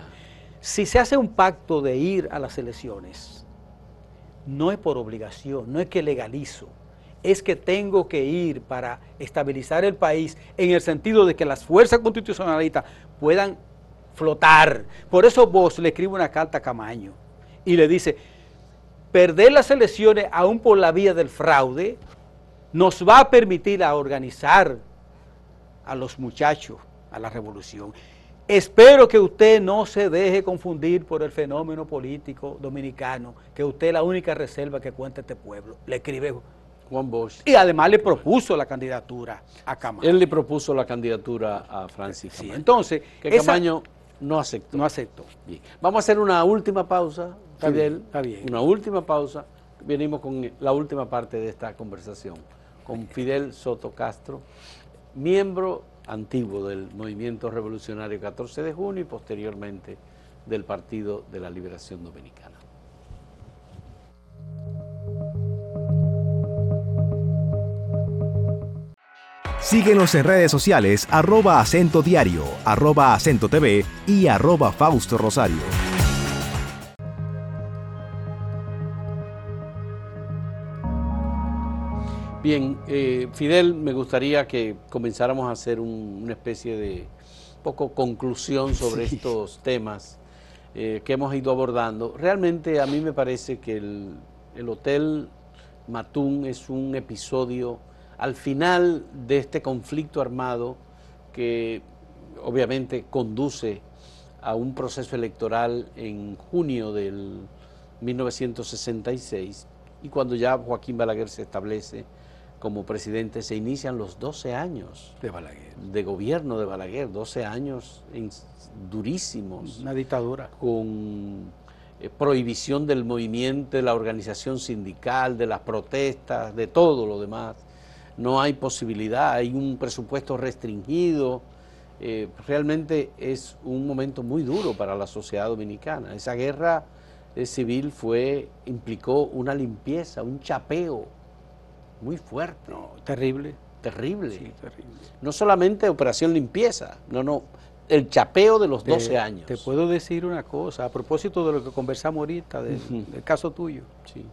Si se hace un pacto de ir a las elecciones, no es por obligación, no es que legalizo, es que tengo que ir para estabilizar el país en el sentido de que las fuerzas constitucionalistas puedan flotar. Por eso vos le escribe una carta a Camaño y le dice, perder las elecciones aún por la vía del fraude nos va a permitir a organizar a los muchachos a la revolución. Espero que usted no se deje confundir por el fenómeno político dominicano, que usted es la única reserva que cuenta este pueblo. Le escribe. Juan Bosch. Y además le propuso la candidatura a Camaño. Él le propuso la candidatura a Francis Sí, entonces, que esa- Camaño no aceptó. no aceptó. Bien. Vamos a hacer una última pausa, Fidel. bien, está bien. Una última pausa. Venimos con la última parte de esta conversación con Fidel Soto Castro, miembro antiguo del Movimiento Revolucionario 14 de junio y posteriormente del Partido de la Liberación Dominicana. Síguenos en redes sociales arroba acento diario, arroba acento TV y arroba Fausto Rosario. Bien, eh, Fidel, me gustaría que comenzáramos a hacer un- una especie de poco conclusión sobre Sí. estos temas eh, que hemos ido abordando. Realmente a mí me parece que el, el Hotel Matún es un episodio al final de este conflicto armado que obviamente conduce a un proceso electoral en junio del 1966 y cuando ya Joaquín Balaguer se establece como presidente se inician los 12 años De Balaguer. de gobierno de Balaguer, 12 años en- durísimos Una dictadura. con eh, prohibición del movimiento, de la organización sindical, de las protestas, de todo lo demás. No hay posibilidad, hay un presupuesto restringido. eh, realmente es un momento muy duro para la sociedad dominicana. Esa guerra eh, civil fue, implicó una limpieza, un chapeo muy fuerte, No, terrible. terrible. Sí, terrible. No solamente operación limpieza, no, no, el chapeo de los 12 Te- años. Te puedo decir una cosa, a propósito de lo que conversamos ahorita, del, caso tuyo. Sí.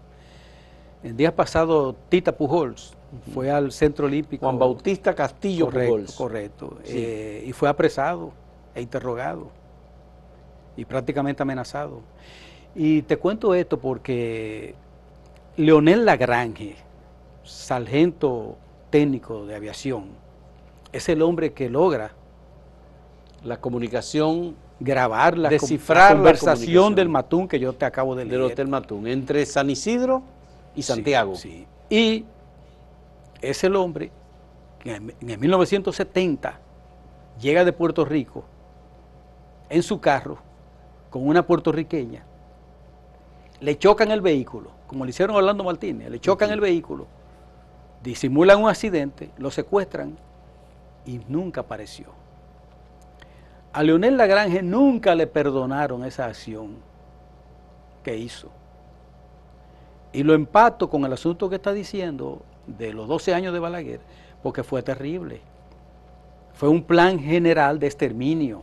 El día pasado, Tita Pujols fue al Centro Olímpico. Juan Bautista Castillo correcto, Pujols. correcto. Sí. eh, y fue apresado e interrogado y prácticamente amenazado. Y te cuento esto porque Leonel Lagrange, sargento técnico de aviación, es el hombre que logra La comunicación grabar la, Descifrar la la conversación del Matún que yo te acabo de leer. del Hotel Matún entre San Isidro y Santiago. Sí, sí. Y es el hombre que en en el 1970 llega de Puerto Rico en su carro con una puertorriqueña. Le chocan el vehículo, como le hicieron a Orlando Martínez, le chocan el vehículo, disimulan un accidente, lo secuestran y nunca apareció. A Leonel Lagrange nunca le perdonaron esa acción que hizo. Y lo empato con el asunto que está diciendo de los 12 años de Balaguer, porque fue terrible. Fue un plan general de exterminio,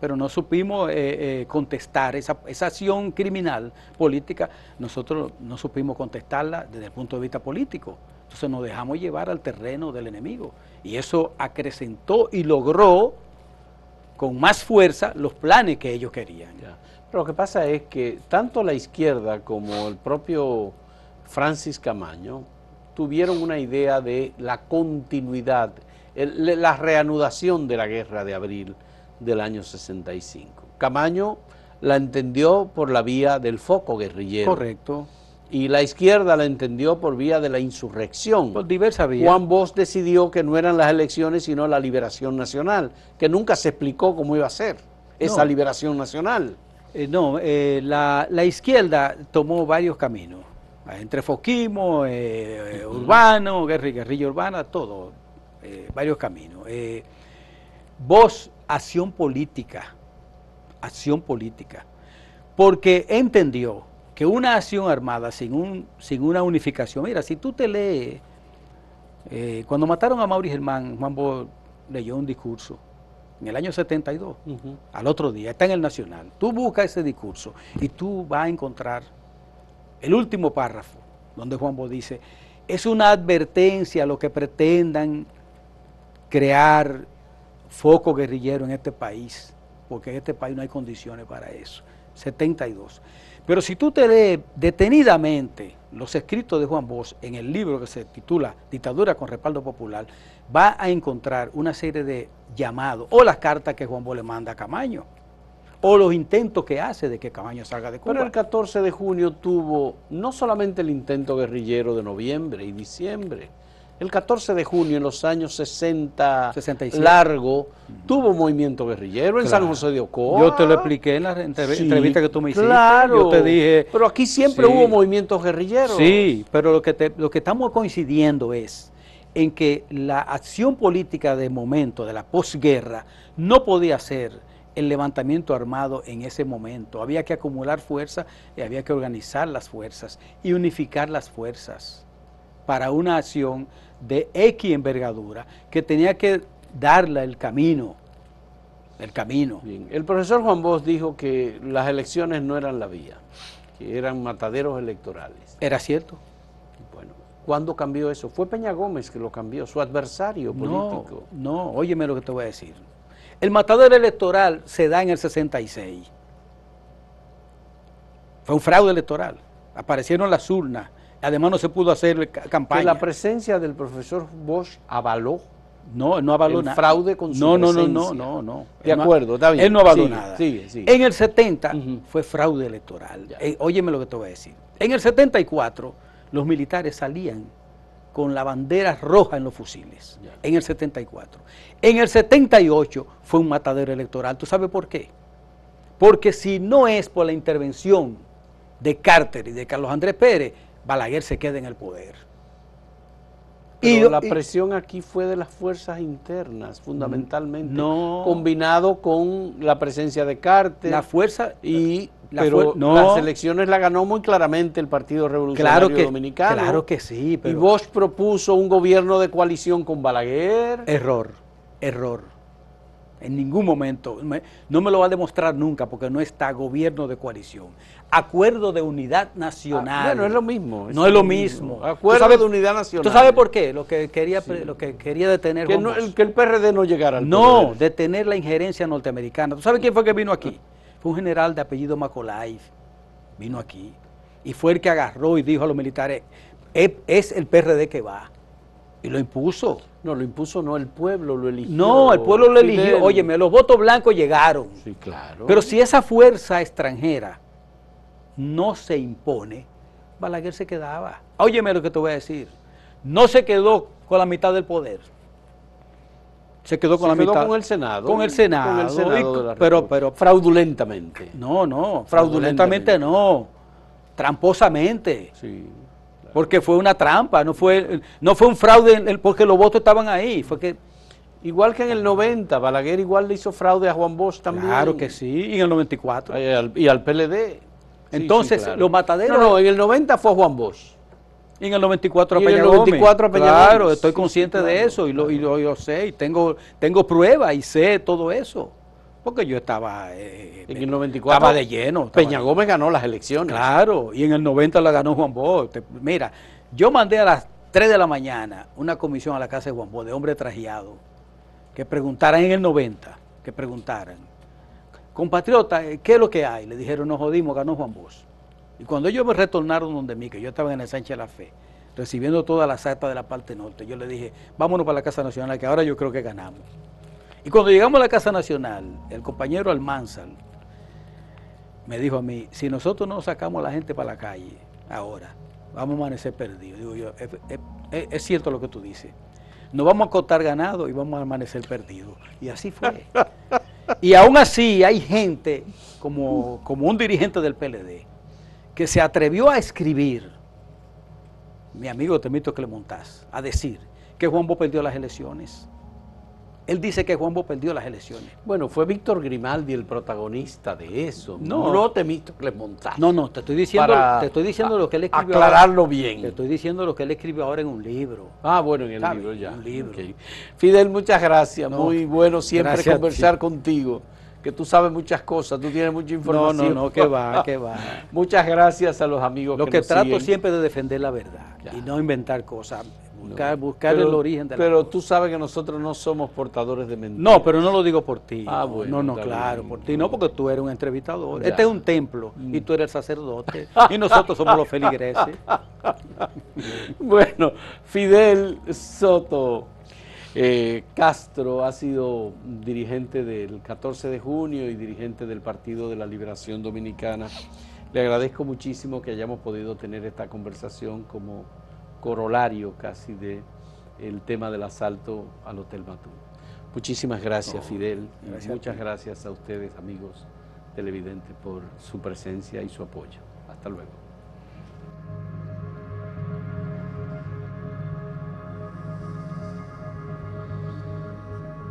pero no supimos eh, eh, contestar esa, esa acción criminal política, nosotros no supimos contestarla desde el punto de vista político. Entonces nos dejamos llevar al terreno del enemigo. Y eso acrecentó y logró con más fuerza los planes que ellos querían. Ya. Pero lo que pasa es que tanto la izquierda como el propio Francis Camaño tuvieron una idea de la continuidad, el- la reanudación de la guerra de abril del año 65. Camaño la entendió por la vía del foco guerrillero. Correcto. Y la izquierda la entendió por vía de la insurrección. Por diversas vías. Juan Bosch decidió que no eran las elecciones, sino la liberación nacional, que nunca se explicó cómo iba a ser esa No. liberación nacional. Eh, no, eh, la, la, izquierda tomó varios caminos, entre foquismo, eh, urbano, guerra, guerrilla urbana, todo, varios caminos. vos, acción política, acción política, porque entendió que una acción armada sin, un, sin una unificación, mira, si tú te lees, cuando mataron a Mauri Germán, Juan Bo leyó un discurso en el año 72, al otro día, está en el Nacional. Tú buscas ese discurso y tú vas a encontrar el último párrafo, donde Juan Bo dice, es una advertencia a los que pretendan crear foco guerrillero en este país, porque en este país no hay condiciones para eso. 72. Pero si tú te lees detenidamente los escritos de Juan Bosch en el libro que se titula Dictadura con respaldo popular, va a encontrar una serie de llamados o las cartas que Juan Bosch le manda a Camaño o los intentos que hace de que Camaño salga de Cuba. Pero el 14 de junio tuvo no solamente el intento guerrillero de noviembre y diciembre, el 14 de junio en los años 60 largo, tuvo movimiento guerrillero en San José de Ocoa. Yo te lo expliqué en la entrevista que tú me hiciste. Claro. Yo te dije. Pero aquí siempre hubo movimientos guerrilleros. Sí, pero lo que, lo que estamos coincidiendo es en que la acción política de momento, de la posguerra, no podía ser el levantamiento armado en ese momento. Había que acumular fuerzas y había que organizar las fuerzas y unificar las fuerzas para una acción de X envergadura que tenía que darle el camino, el camino. El profesor Juan Bosch dijo que las elecciones no eran la vía, que eran mataderos electorales. ¿Era cierto? Bueno, ¿cuándo cambió eso? Fue Peña Gómez que lo cambió, su adversario político. No, no, óyeme lo que te voy a decir. El matadero electoral se da en el 66. Fue un fraude electoral. Aparecieron las urnas Además no se pudo hacer campaña. la presencia del profesor Bosch avaló no, no avaló el fraude con su no, no, no, no, no, no. De acuerdo, está bien. Él no avaló nada. En el 70 fue fraude electoral. Eh, óyeme lo que te voy a decir. En el 74 los militares salían con la bandera roja en los fusiles. En el 74. En el 78 fue un matadero electoral. ¿Tú sabes por qué? Porque si no es por la intervención de Carter y de Carlos Andrés Pérez, Balaguer se queda en el poder. y la presión aquí fue de las fuerzas internas, fundamentalmente, no, combinado con la presencia de Carter. La fuerza y pero las elecciones la ganó muy claramente el Partido Revolucionario claro Dominicano. Claro que sí. Y Bosch propuso un gobierno de coalición con Balaguer. Error, error. En ningún momento, no me lo va a demostrar nunca porque no está gobierno de coalición acuerdo de unidad nacional. Ah, bueno, es lo mismo. no es lo mismo. Acuerdo de unidad nacional. ¿Tú sabes por qué? Lo que quería, lo que quería detener. Que, el, que el PRD no llegara al No, detener la injerencia norteamericana. ¿Tú sabes quién fue que vino aquí? Fue un general de apellido Macolay. Vino aquí. Y fue el que agarró y dijo a los militares: es, el PRD que va. Y lo impuso. No, lo impuso no, el pueblo lo eligió. No, el pueblo lo eligió. Óyeme, los votos blancos llegaron. Sí, claro. Pero si esa fuerza extranjera no se impone, Balaguer se quedaba. Óyeme lo que te voy a decir. No se quedó con la mitad del poder. Se quedó con la mitad. con el Senado. Con el Senado. pero, pero fraudulentamente. No, no, fraudulentamente, no. Tramposamente. Sí. Porque fue una trampa, no fue, no fue un fraude porque los votos estaban ahí. Fue que Igual que en el 90, Balaguer igual le hizo fraude a Juan Bosch también. Claro que sí, y en el 94. Y al, y al PLD. Entonces, los mataderos. No, no, en el 90 fue Juan Bosch. Y en el 94 a Peña en el 94 a Peña Claro, estoy consciente de eso y lo, y lo, sé y tengo, tengo pruebas y sé todo eso. Porque yo estaba, eh, en el 94 estaba de lleno. Peña Gómez ganó las elecciones. Claro, y en el 90 la ganó Juan Bosch. Mira, yo mandé a las 3 de la mañana una comisión a la casa de Juan Bosch de hombres trajeados que preguntaran en el 90, que preguntaran compatriota, eh, ¿qué es lo que hay? Le dijeron, nos jodimos, ganó Juan Bosch. Y cuando ellos me retornaron donde mí, que yo estaba en el Sánchez de la Fe, recibiendo todas las actas de la parte norte, yo le dije, vámonos para la Casa Nacional, que ahora yo creo que ganamos. Y cuando llegamos a la Casa Nacional, el compañero Almanzal me dijo a mí, si nosotros no sacamos a la gente para la calle ahora, vamos a amanecer perdidos. Digo yo, es, cierto lo que tú dices. Nos vamos a cortar ganado y vamos a amanecer perdidos. Y así fue. Y aún así hay gente, como, como un dirigente del PLD, que se atrevió a escribir, mi amigo Temito Clemontaz, a decir que Juan Bo perdió las elecciones. Él dice que Juan Bo perdió las elecciones. Bueno, fue Víctor Grimaldi el protagonista de eso. No. no Temístocles Montaz. No, no, te estoy diciendo, Para te estoy diciendo lo que él escribió. aclararlo ahora. bien. Te estoy diciendo lo que él escribió ahora en un libro. Ah, bueno, en el libro ya. un libro. Fidel, muchas gracias. No, Muy bueno siempre conversar ti. contigo. Que tú sabes muchas cosas, tú tienes mucha No, información. no, no, que va, que va. Muchas gracias a los amigos Lo que, que nos trato siguen. siempre es de defender la verdad Ya. y no inventar cosas. Buscar, No. buscar Pero- el origen de la Pero tú sabes que nosotros no somos portadores de mentiras. No, pero no lo digo por ti. Ah, no, bueno, no, no, claro, bien. por ti no, porque tú eres un entrevistador. Ya. Este es un templo y tú eres el sacerdote y nosotros somos los feligreses. Bueno, Fidel Soto eh, Castro ha sido dirigente del 14 de junio y dirigente del Partido de la Liberación Dominicana. Le agradezco muchísimo que hayamos podido tener esta conversación como corolario casi de el tema del asalto al Hotel Matú. Muchísimas gracias, Fidel, y gracias muchas gracias a ustedes, amigos televidentes, por su presencia y su apoyo. Hasta luego.